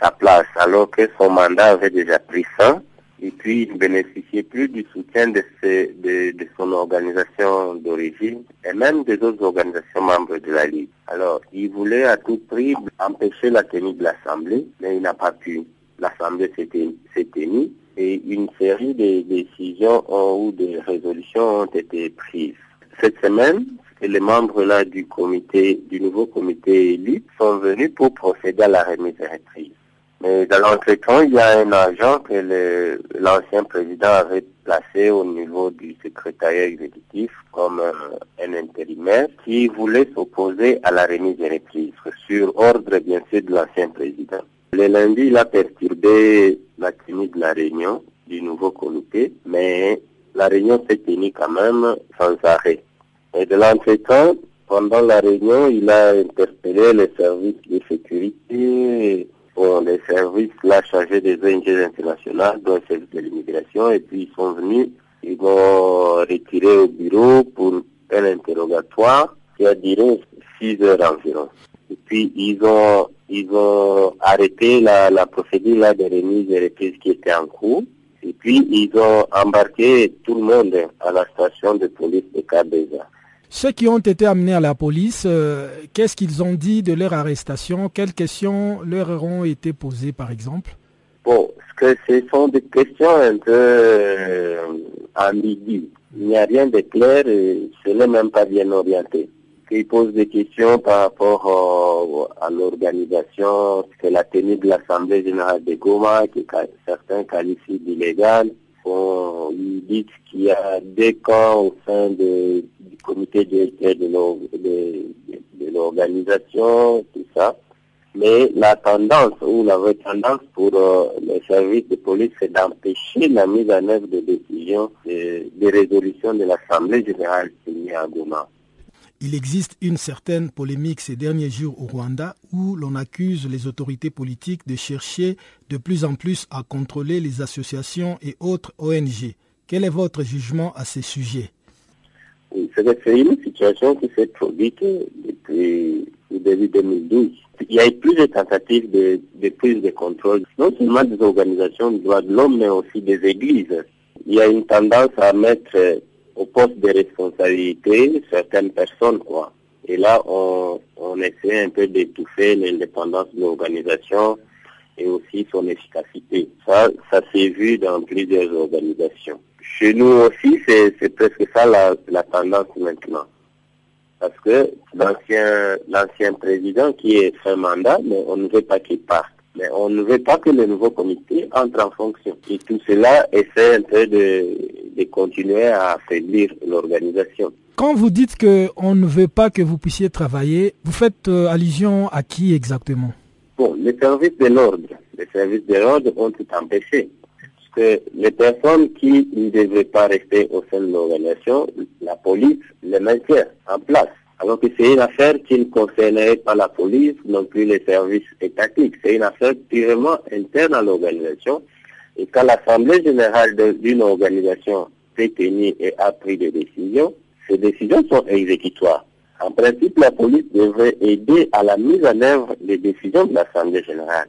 sa place, alors que son mandat avait déjà pris fin et puis il ne bénéficiait plus du soutien de, de, de son organisation d'origine et même des autres organisations membres de la Ligue. Alors, il voulait à tout prix empêcher la tenue de l'Assemblée, mais il n'a pas pu. L'Assemblée s'est tenue et une série de décisions ou de résolutions ont été prises. Cette semaine, les membres là du comité, du nouveau comité élu sont venus pour procéder à la remise des reprises. Mais dans l'entretemps, il y a un agent que l'ancien président avait placé au niveau du secrétariat exécutif comme euh, un intérimaire qui voulait s'opposer à la remise des reprises sur ordre bien sûr de l'ancien président. Le lundi, il a perturbé la tenue de la réunion du nouveau comité, mais la réunion s'est tenue quand même sans arrêt. Et de l'entretemps, pendant la réunion, il a interpellé les services de sécurité, les services là chargés des ONG internationales, dont le service de l'immigration, et puis ils sont venus, ils vont retirer au bureau pour un interrogatoire qui a duré six heures environ. Et puis ils ont ils ont arrêté la, la procédure là de remise des reprises qui était en cours. Et puis ils ont embarqué tout le monde à la station de police de Cabeza. Ceux qui ont été amenés à la police, euh, qu'est-ce qu'ils ont dit de leur arrestation? Quelles questions leur auront été posées, par exemple? Bon, ce, que ce sont des questions un peu euh, ambiguës. Il n'y a rien de clair et ce n'est même pas bien orienté. Ils posent des questions par rapport à l'organisation, que la tenue de l'Assemblée générale de Goma, que certains qualifient d'illégale. ils disent qu'il y a des camps au sein de comité de, l'organisation, tout ça. Mais la tendance ou la vraie tendance pour euh, les services de police, c'est d'empêcher la mise en œuvre de décisions de, de résolution de l'Assemblée générale signée à Goma. Il existe une certaine polémique ces derniers jours au Rwanda où l'on accuse les autorités politiques de chercher de plus en plus à contrôler les associations et autres ONG. Quel est votre jugement à ce sujet? C'est une situation qui s'est produite depuis le début 2012. Il y a eu plusieurs tentatives de, de prise de contrôle, non seulement des organisations de droits de l'homme, mais aussi des églises. Il y a une tendance à mettre au poste de responsabilité certaines personnes, quoi. Et là, on, essaie un peu d'étouffer l'indépendance de l'organisation et aussi son efficacité. Ça, ça s'est vu dans plusieurs organisations. Chez nous aussi, c'est presque ça la, la, tendance maintenant. Parce que l'ancien l'ancien président qui est fin mandat, mais on ne veut pas qu'il parte. Mais on ne veut pas que le nouveau comité entre en fonction. Et tout cela essaie un peu de, de continuer à affaiblir l'organisation. Quand vous dites qu'on ne veut pas que vous puissiez travailler, vous faites euh, allusion à qui exactement? Bon, les services de l'ordre. Les services de l'ordre ont tout empêché que les personnes qui ne devaient pas rester au sein de l'organisation, la police les maintient en place. Alors que c'est une affaire qui ne concernerait pas la police, non plus les services étatiques. C'est une affaire purement interne à l'organisation. Et quand l'Assemblée générale d'une organisation s'est tenue et a pris des décisions, ces décisions sont exécutoires. En principe, la police devrait aider à la mise en œuvre des décisions de l'Assemblée générale.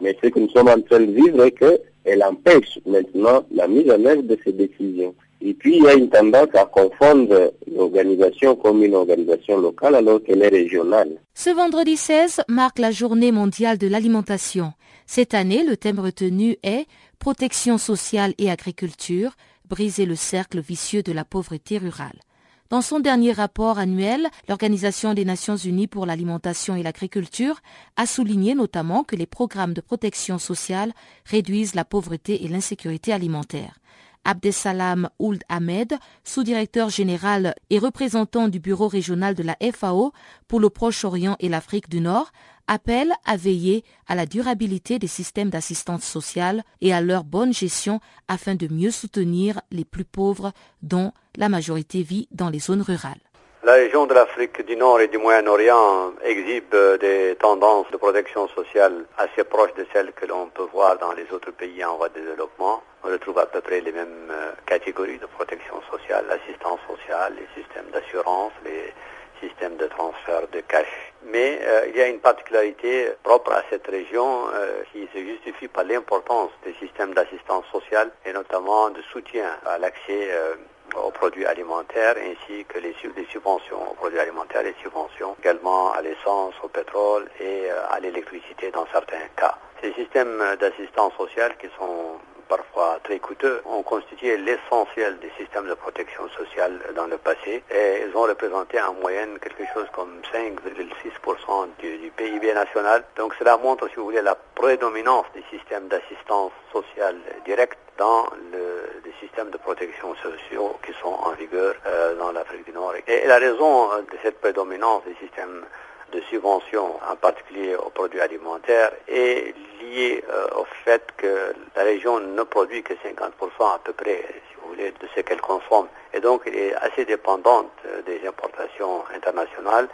Mais ce que nous sommes en train de vivre est que elle empêche maintenant la mise en œuvre de ces décisions. Et puis, il y a une tendance à confondre l'organisation comme une organisation locale alors qu'elle est régionale. Ce vendredi 16 marque la journée mondiale de l'alimentation. Cette année, le thème retenu est Protection sociale et agriculture, briser le cercle vicieux de la pauvreté rurale. Dans son dernier rapport annuel, l'Organisation des Nations Unies pour l'alimentation et l'agriculture a souligné notamment que les programmes de protection sociale réduisent la pauvreté et l'insécurité alimentaire. Abdesalam Ould Ahmed, sous-directeur général et représentant du bureau régional de la FAO pour le Proche-Orient et l'Afrique du Nord, appelle à veiller à la durabilité des systèmes d'assistance sociale et à leur bonne gestion afin de mieux soutenir les plus pauvres dont la majorité vit dans les zones rurales. La région de l'Afrique du Nord et du Moyen-Orient exhibe des tendances de protection sociale assez proches de celles que l'on peut voir dans les autres pays en voie de développement. On retrouve à peu près les mêmes euh, catégories de protection sociale, l'assistance sociale, les systèmes d'assurance, les système de transfert de cash. Mais euh, il y a une particularité propre à cette région euh, qui se justifie par l'importance des systèmes d'assistance sociale et notamment de soutien à l'accès euh, aux produits alimentaires ainsi que les, les, subventions aux produits alimentaires, les subventions également à l'essence, au pétrole et à l'électricité dans certains cas. Ces systèmes d'assistance sociale qui sont parfois très coûteux, ont constitué l'essentiel des systèmes de protection sociale dans le passé et ils ont représenté en moyenne quelque chose comme 5,6% du, du, PIB national. Donc cela montre, si vous voulez, la prédominance des systèmes d'assistance sociale directe dans le, les systèmes de protection sociaux qui sont en vigueur euh, dans l'Afrique du Nord. Et la raison de cette prédominance des systèmes de subventions, en particulier aux produits alimentaires, est lié euh, au fait que la région ne produit que 50% à peu près, si vous voulez, de ce qu'elle consomme. Et donc, elle est assez dépendante euh, des importations internationales.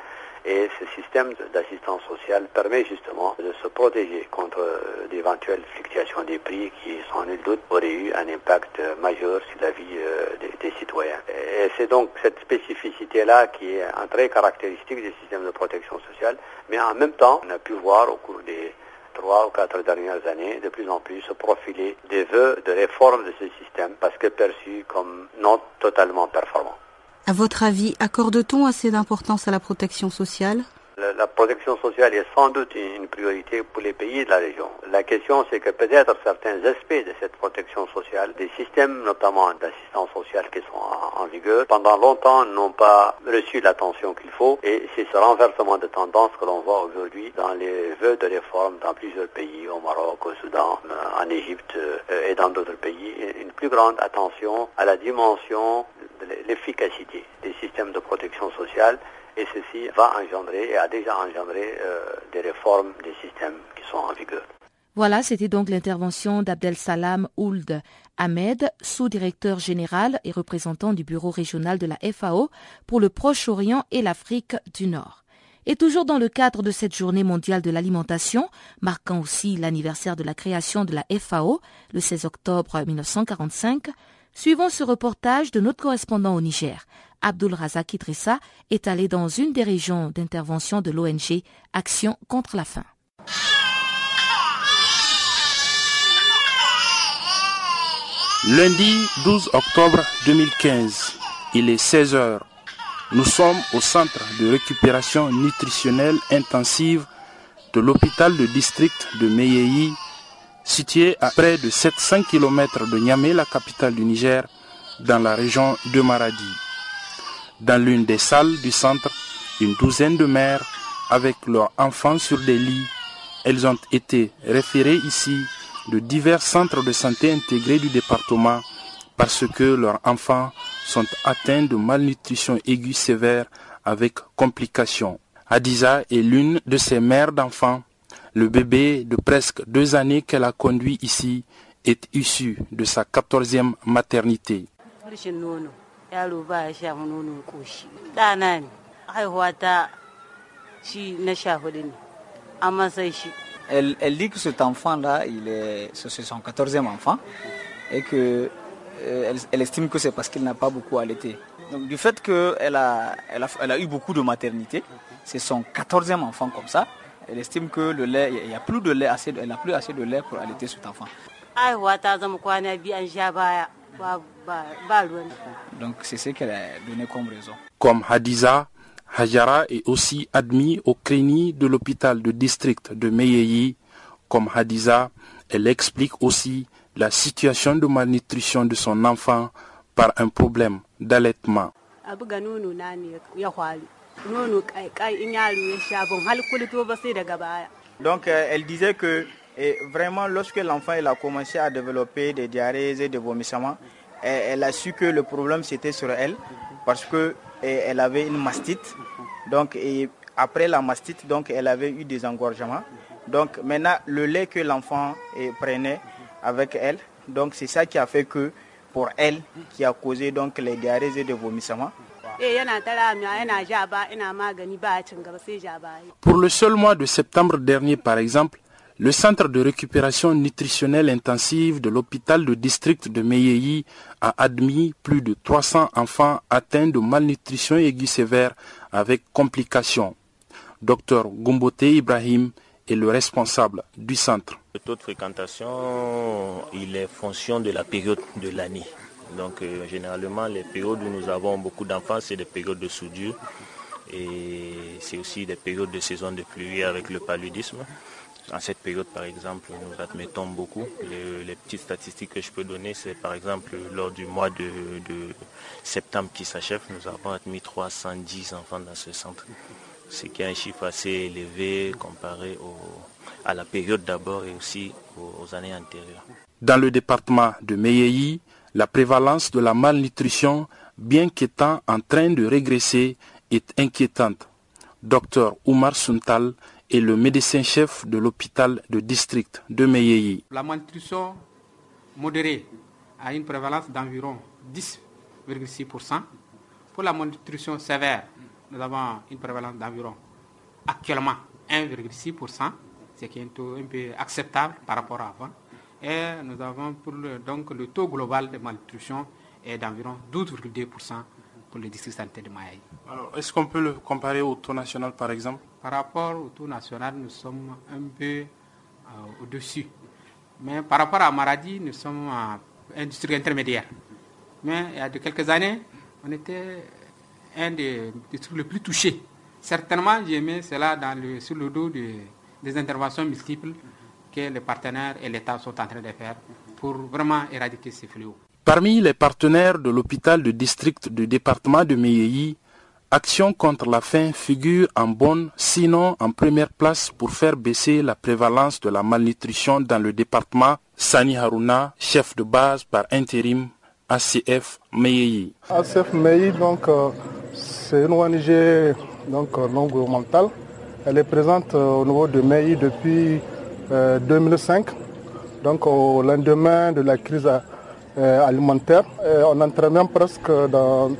Et ce système d'assistance sociale permet justement de se protéger contre euh, d'éventuelles fluctuations des prix qui, sans nul doute, auraient eu un impact majeur sur la vie des, des citoyens. Et c'est donc cette spécificité-là qui est un trait caractéristique des systèmes de protection sociale. Mais en même temps, on a pu voir au cours des trois ou quatre dernières années, de plus en plus se profiler des vœux de réforme de ce système parce que perçu comme non totalement performant. À votre avis, accorde-t-on assez d'importance à la protection sociale? La, protection sociale est sans doute une priorité pour les pays de la région. La question, c'est que peut-être certains aspects de cette protection sociale, des systèmes notamment d'assistance sociale qui sont en, vigueur, pendant longtemps n'ont pas reçu l'attention qu'il faut. Et c'est ce renversement de tendance que l'on voit aujourd'hui dans les vœux de réforme dans plusieurs pays, au Maroc, au Soudan, en Égypte et dans d'autres pays, une plus grande attention à la dimension l'efficacité des systèmes de protection sociale et ceci va engendrer et a déjà engendré euh, des réformes des systèmes qui sont en vigueur. Voilà, c'était donc l'intervention d'Abdel Salam Ould Ahmed, sous-directeur général et représentant du bureau régional de la FAO pour le Proche-Orient et l'Afrique du Nord. Et toujours dans le cadre de cette journée mondiale de l'alimentation, marquant aussi l'anniversaire de la création de la FAO, le 16 octobre 1945, suivons ce reportage de notre correspondant au Niger, Abdul Razak Idrissa est allé dans une des régions d'intervention de l'ONG Action contre la faim. Lundi 12 octobre 2015, il est 16 heures. Nous sommes au centre de récupération nutritionnelle intensive de l'hôpital de district de Meyeyi, situé à près de 700 km de Niamey, la capitale du Niger, dans la région de Maradi. Dans l'une des salles du centre, une douzaine de mères, avec leurs enfants sur des lits, elles ont été référées ici de divers centres de santé intégrés du département parce que leurs enfants sont atteints de malnutrition aiguë sévère avec complications. Adiza est l'une de ces mères d'enfants. Le bébé de presque deux années qu'elle a conduit ici est issu de sa quatorzième maternité. Elle, elle dit que cet enfant-là, il est, c'est son 14e enfant et que euh, elle, elle, estime que c'est parce qu'il n'a pas beaucoup allaité. Donc du fait qu'elle a, elle a, elle a eu beaucoup de maternité, c'est son 14e enfant comme ça, elle estime que le lait, il n'y a plus de lait, assez, elle n'a plus assez de lait pour allaiter cet enfant. Donc c'est ce qu'elle a donné comme raison. Comme Hadiza, Hajara est aussi admis au CRENI de l'hôpital de district de Meyeyi. Comme Hadiza, elle explique aussi la situation de malnutrition de son enfant par un problème d'allaitement. Donc euh, elle disait que vraiment lorsque l'enfant a commencé à développer des diarrhées et des vomissements, elle a su que le problème c'était sur elle parce que elle avait une mastite. Donc après la mastite, donc elle avait eu des engorgements. Donc maintenant le lait que l'enfant prenait avec elle, donc c'est ça qui a fait que pour elle qui a causé donc les diarrhées et des vomissements. Pour le seul mois de septembre dernier par exemple, le centre de récupération nutritionnelle intensive de l'hôpital de district de Meyeyi a admis plus de 300 enfants atteints de malnutrition aiguë sévère avec complications. Dr Gumbote Ibrahim est le responsable du centre. Le taux de fréquentation, il est fonction de la période de l'année. Donc euh, généralement, les périodes où nous avons beaucoup d'enfants, c'est des périodes de soudure et c'est aussi des périodes de saison de pluie avec le paludisme. En cette période, par exemple, nous admettons beaucoup. Les, petites statistiques que je peux donner, c'est par exemple lors du mois de, septembre qui s'achève, nous avons admis 310 enfants dans ce centre. Ce qui est un chiffre assez élevé comparé à la période d'abord et aussi aux, années antérieures. Dans le département de Meyeyi, la prévalence de la malnutrition, bien qu'étant en train de régresser, est inquiétante. Docteur Oumar Suntal est le médecin-chef de l'hôpital de district de Meyeyi. La malnutrition modérée a une prévalence d'environ 10,6%. Pour la malnutrition sévère, nous avons une prévalence d'environ actuellement 1,6%, ce qui est un un peu acceptable par rapport à avant. Et nous avons pour le, donc le taux global de malnutrition est d'environ 12,2% pour le district sanitaire de Maï. Alors, est-ce qu'on peut le comparer au taux national par exemple? Par rapport au taux national, nous sommes un peu euh, au-dessus. Mais par rapport à Maradi, nous sommes à un district intermédiaire. Mais il y a de quelques années, on était un des districts les plus touchés. Certainement, j'ai mis cela dans le, sur le dos des interventions multiples que les partenaires et l'État sont en train de faire pour vraiment éradiquer ces fléaux. Parmi les partenaires de l'hôpital de district du département de Meyeyi, Action contre la faim figure en bonne, sinon en première place pour faire baisser la prévalence de la malnutrition dans le département. Sani Haruna, chef de base par intérim ACF Meyeyi. ACF Meyeyi, donc, euh, c'est une ONG donc, euh, non gouvernementale. Elle est présente euh, au niveau de Meyeyi depuis 2005, donc au lendemain de la crise alimentaire. on entre même presque dans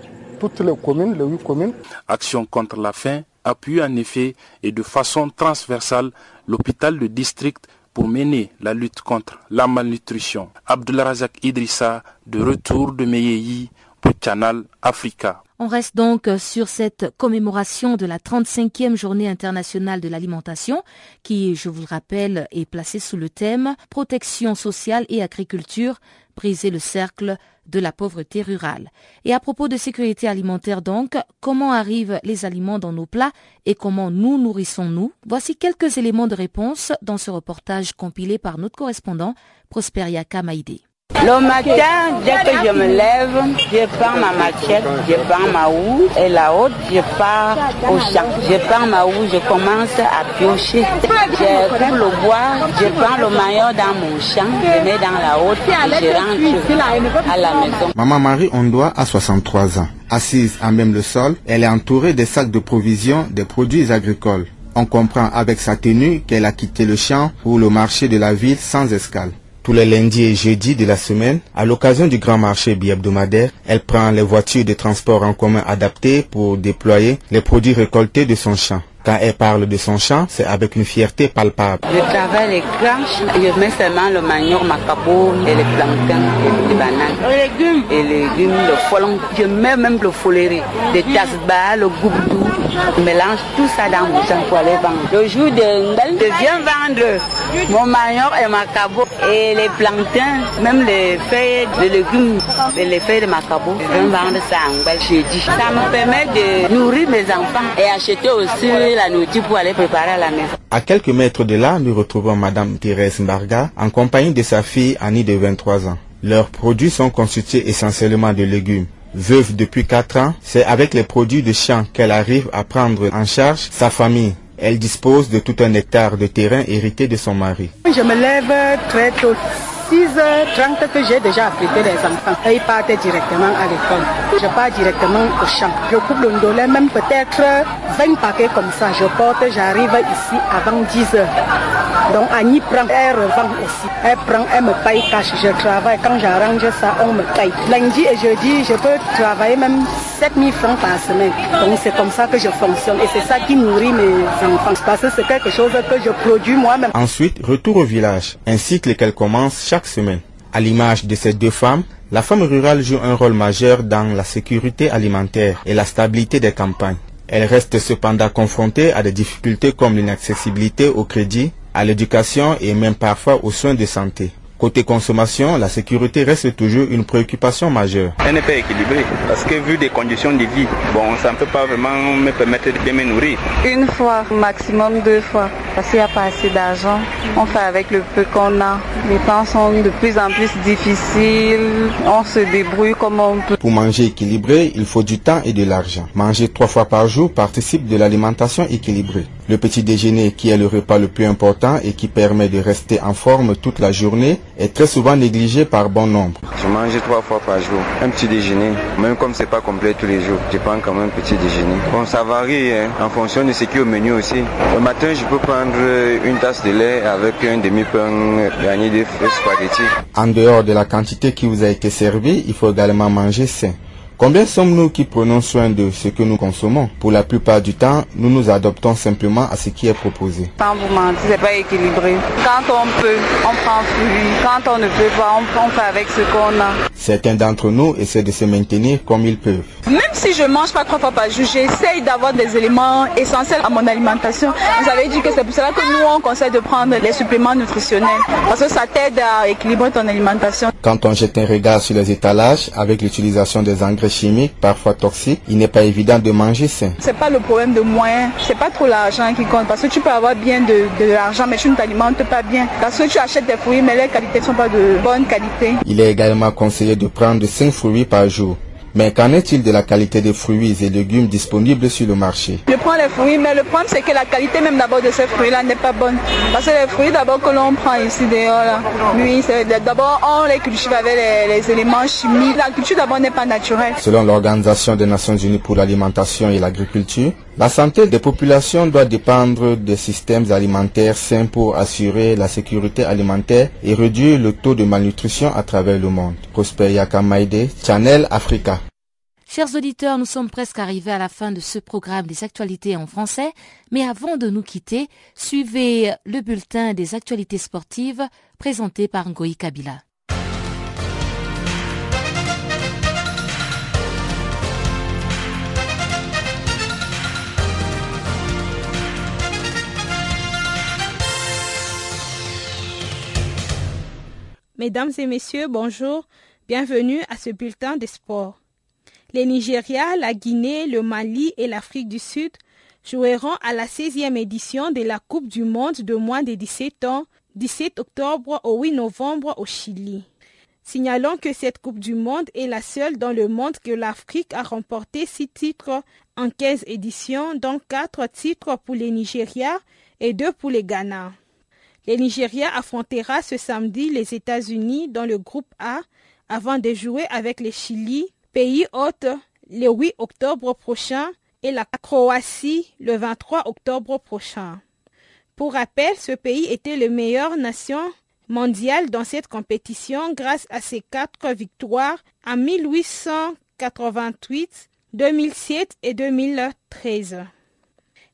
toutes les communes, les huit communes. Action contre la faim appuie en effet et de façon transversale l'hôpital de district pour mener la lutte contre la malnutrition. Razak Idrissa, de retour de Meyeyi pour Channel Africa. On reste donc sur cette commémoration de la 35e journée internationale de l'alimentation qui, je vous le rappelle, est placée sous le thème Protection sociale et agriculture, briser le cercle de la pauvreté rurale. Et à propos de sécurité alimentaire donc, comment arrivent les aliments dans nos plats et comment nous nourrissons-nous? Voici quelques éléments de réponse dans ce reportage compilé par notre correspondant Prosperia Kamaïdé. Le matin, dès que je me lève, je prends ma machette, je prends ma houe et la haute, je pars au champ. Je prends ma houe, je commence à piocher. Je coupe le bois, je prends le maillot dans mon champ, je mets dans la haute et je rentre à la maison. Maman Marie Ondoa a 63 ans. Assise à même le sol, elle est entourée de sacs de provisions des produits agricoles. On comprend avec sa tenue qu'elle a quitté le champ pour le marché de la ville sans escale. Tous les lundis et jeudis de la semaine, à l'occasion du grand marché bi-hebdomadaire, elle prend les voitures de transport en commun adaptées pour déployer les produits récoltés de son champ. Quand elle parle de son champ, c'est avec une fierté palpable. Je travaille les granches, je mets seulement le manioc macabo et les plantains et les bananes. Les légumes et les légumes, le folon. Je mets même le foléré, des tasbas, le goubdou. Je mélange tout ça dans mon champ pour aller vendre. Le jour de je viens vendre mon manioc et macabo et les plantains, même les feuilles de légumes et les feuilles de macabo. Je viens vendre ça en jeudi. Ça me permet de nourrir mes enfants et acheter aussi la nourriture pour aller préparer à la maison. À quelques mètres de là, nous retrouvons Madame Thérèse Mbarga en compagnie de sa fille Annie de 23 ans. Leurs produits sont constitués essentiellement de légumes. Veuve depuis 4 ans, c'est avec les produits de champ qu'elle arrive à prendre en charge sa famille. Elle dispose de tout un hectare de terrain hérité de son mari. Je me lève très tôt. 6h30 que j'ai déjà apprêté les enfants. Ils partent directement à l'école. Je pars directement au champ. Je coupe le ndolé, même peut-être 20 paquets comme ça. Je porte, j'arrive ici avant 10h. Donc Annie prend, elle revend aussi. Elle prend, elle me paye cash. Je travaille. Quand j'arrange ça, on me paye. Lundi et jeudi, je peux travailler même 7000 francs par semaine. Donc c'est comme ça que je fonctionne. Et c'est ça qui nourrit mes enfants. Parce que c'est quelque chose que je produis moi-même. Ensuite, retour au village. Un cycle qu'elle commence chaque À l'image de ces deux femmes, la femme rurale joue un rôle majeur dans la sécurité alimentaire et la stabilité des campagnes. Elle reste cependant confrontée à des difficultés comme l'inaccessibilité au crédit, à l'éducation et même parfois aux soins de santé. Côté consommation, la sécurité reste toujours une préoccupation majeure. Elle n'est pas équilibrée parce que vu des conditions de vie, bon, ça ne peut pas vraiment me permettre de bien me nourrir. Une fois, maximum deux fois, parce qu'il n'y a pas assez d'argent. On fait avec le peu qu'on a. Les temps sont de plus en plus difficiles. On se débrouille comme on peut. Pour manger équilibré, il faut du temps et de l'argent. Manger trois fois par jour participe de l'alimentation équilibrée. Le petit déjeuner, qui est le repas le plus important et qui permet de rester en forme toute la journée, est très souvent négligé par bon nombre. Je mange trois fois par jour. Un petit déjeuner, même comme c'est pas complet tous les jours, je prends quand même un petit déjeuner. Bon, ça varie hein, en fonction de ce qui est au menu aussi. Le matin, je peux prendre une tasse de lait avec un demi-pain gagné de spaghettis. En dehors de la quantité qui vous a été servie, il faut également manger sain. Combien sommes-nous qui prenons soin de ce que nous consommons? Pour la plupart du temps, nous nous adoptons simplement à ce qui est proposé. Sans vous mentir, c'est pas équilibré. Quand on peut, on prend fruit. Quand on ne peut pas, on, on fait avec ce qu'on a. Certains d'entre nous essaient de se maintenir comme ils peuvent. Même si je mange pas trois fois par jour, j'essaye d'avoir des éléments essentiels à mon alimentation. Vous avez dit que c'est pour cela que nous, on conseille de prendre les suppléments nutritionnels. Parce que ça t'aide à équilibrer ton alimentation. Quand on jette un regard sur les étalages avec l'utilisation des engrais chimiques, parfois toxiques, il n'est pas évident de manger sain. C'est pas le problème de moyens, c'est pas trop l'argent qui compte. Parce que tu peux avoir bien de, de l'argent, mais tu ne t'alimentes pas bien. Parce que tu achètes des fruits, mais les qualités ne sont pas de bonne qualité. Il est également conseillé de prendre 5 fruits par jour. Mais qu'en est-il de la qualité des fruits et légumes disponibles sur le marché? Je prends les fruits, mais le problème c'est que la qualité même d'abord de ces fruits-là n'est pas bonne. Parce que les fruits d'abord que l'on prend ici dehors, là, oui, c'est d'abord on les cultive avec les, les éléments chimiques. La culture d'abord n'est pas naturelle. Selon l'Organisation des Nations Unies pour l'alimentation et l'agriculture, la santé des populations doit dépendre des systèmes alimentaires sains pour assurer la sécurité alimentaire et réduire le taux de malnutrition à travers le monde. Prosper Yakamaide, Channel Africa. Chers auditeurs, nous sommes presque arrivés à la fin de ce programme des actualités en français, mais avant de nous quitter, suivez le bulletin des actualités sportives présenté par Ngoï Kabila. Mesdames et messieurs, bonjour. Bienvenue à ce bulletin des sports. Les Nigeria, la Guinée, le Mali et l'Afrique du Sud joueront à la 16e édition de la Coupe du Monde de moins de 17 ans, 17 octobre au 8 novembre au Chili. Signalons que cette Coupe du Monde est la seule dans le monde que l'Afrique a remporté 6 titres en 15 éditions, dont 4 titres pour les Nigeria et 2 pour les Ghana. Le Nigeria affrontera ce samedi les États-Unis dans le groupe A avant de jouer avec le Chili, pays hôte, le 8 octobre prochain et la Croatie le 23 octobre prochain. Pour rappel, ce pays était le meilleur nation mondiale dans cette compétition grâce à ses quatre victoires en 1888, 2007 et 2013.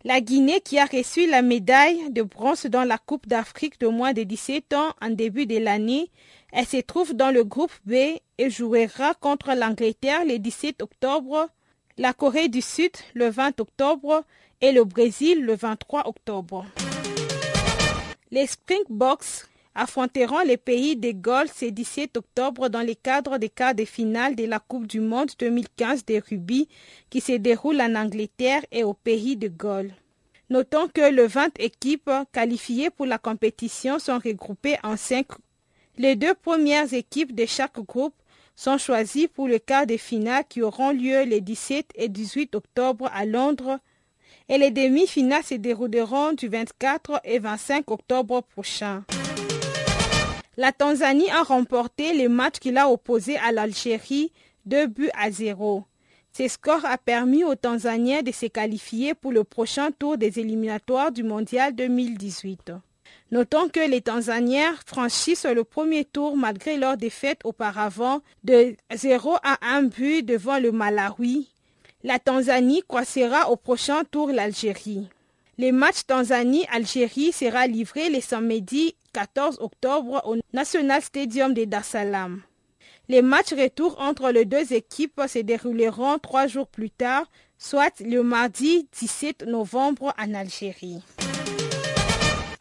La Guinée, qui a reçu la médaille de bronze dans la Coupe d'Afrique de moins de 17 ans en début de l'année, elle se trouve dans le groupe B et jouera contre l'Angleterre le 17 octobre, la Corée du Sud le 20 octobre et le Brésil le 23 octobre. Les Springboks affronteront les pays de Galles ce 17 octobre dans le cadre des quarts de finale de la Coupe du Monde 2015 de rugby qui se déroule en Angleterre et au pays de Galles. Notons que les 20 équipes qualifiées pour la compétition sont regroupées en 5 les deux premières équipes de chaque groupe sont choisies pour le quart de finale qui auront lieu les 17 et 18 octobre à Londres et les demi-finales se dérouleront du 24 et 25 octobre prochain. La Tanzanie a remporté le match qu'il a opposé à l'Algérie 2 buts à 0. Ce score a permis aux Tanzaniens de se qualifier pour le prochain tour des éliminatoires du Mondial 2018. Notons que les Tanzaniens franchissent le premier tour malgré leur défaite auparavant de 0 à 1 but devant le Malawi. La Tanzanie croisera au prochain tour l'Algérie. Le match Tanzanie-Algérie sera livré le samedi 14 octobre au National Stadium de Dar es Salaam. Les matchs retour entre les deux équipes se dérouleront trois jours plus tard, soit le mardi 17 novembre en Algérie.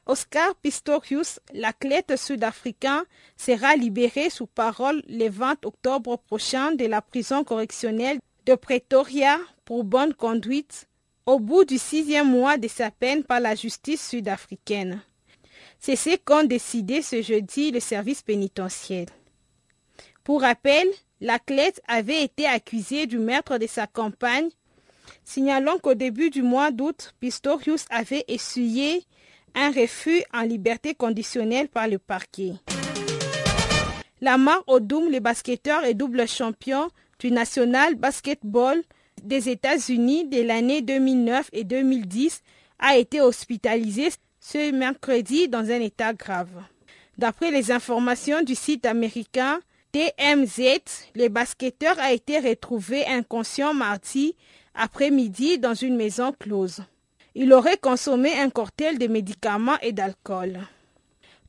Oscar Pistorius, l'athlète sud-africain, sera libéré sous parole le 20 octobre prochain de la prison correctionnelle de Pretoria pour bonne conduite au bout du sixième mois de sa peine par la justice sud-africaine. C'est ce qu'ont décidé ce jeudi le service pénitentiaire. Pour rappel, l'athlète avait été accusé du meurtre de sa compagne, signalant qu'au début du mois d'août, Pistorius avait essuyé un refus en liberté conditionnelle par le parquet. Lamar Odom, le basketteur et double champion du National Basketball des États-Unis de l'année 2009 et 2010, a été hospitalisé ce mercredi dans un état grave. D'après les informations du site américain TMZ, le basketteur a été retrouvé inconscient mardi après-midi dans une maison close il aurait consommé un cocktail de médicaments et d'alcool.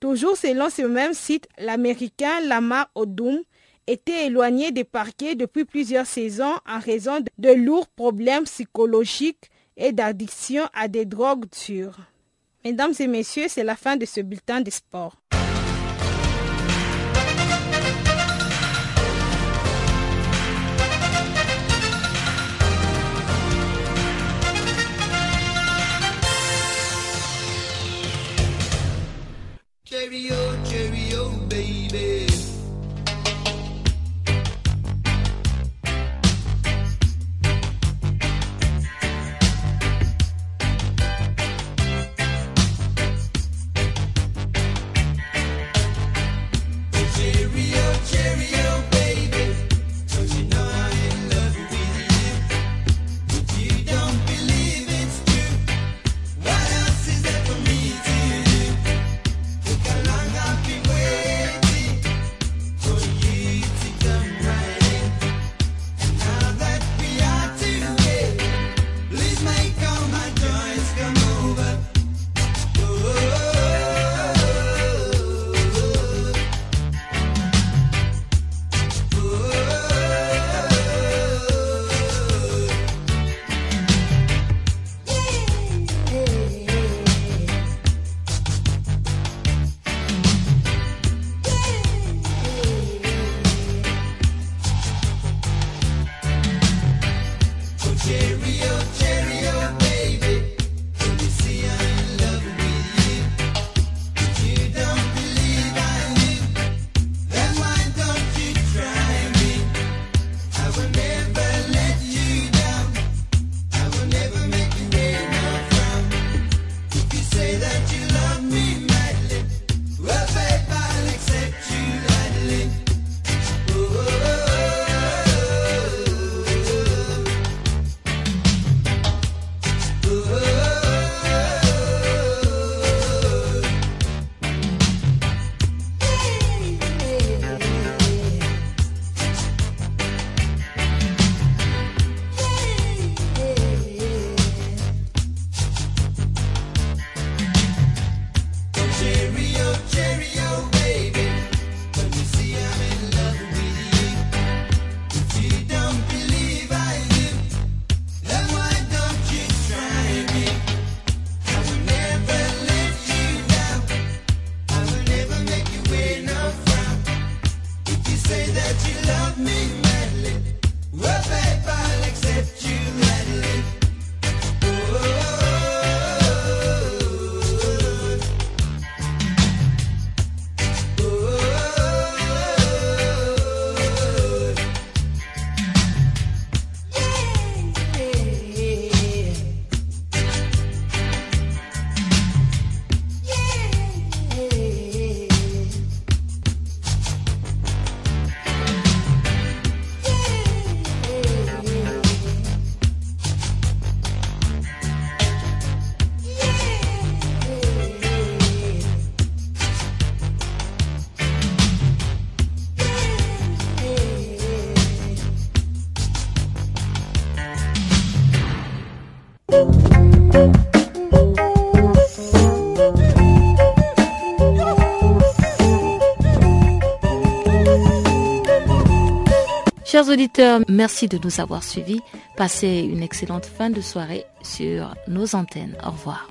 Toujours selon ce même site, l'Américain Lamar Odom était éloigné des parquets depuis plusieurs saisons en raison de lourds problèmes psychologiques et d'addiction à des drogues dures. Mesdames et messieurs, c'est la fin de ce bulletin de sport. Chers auditeurs, merci de nous avoir suivis. Passez une excellente fin de soirée sur nos antennes. Au revoir.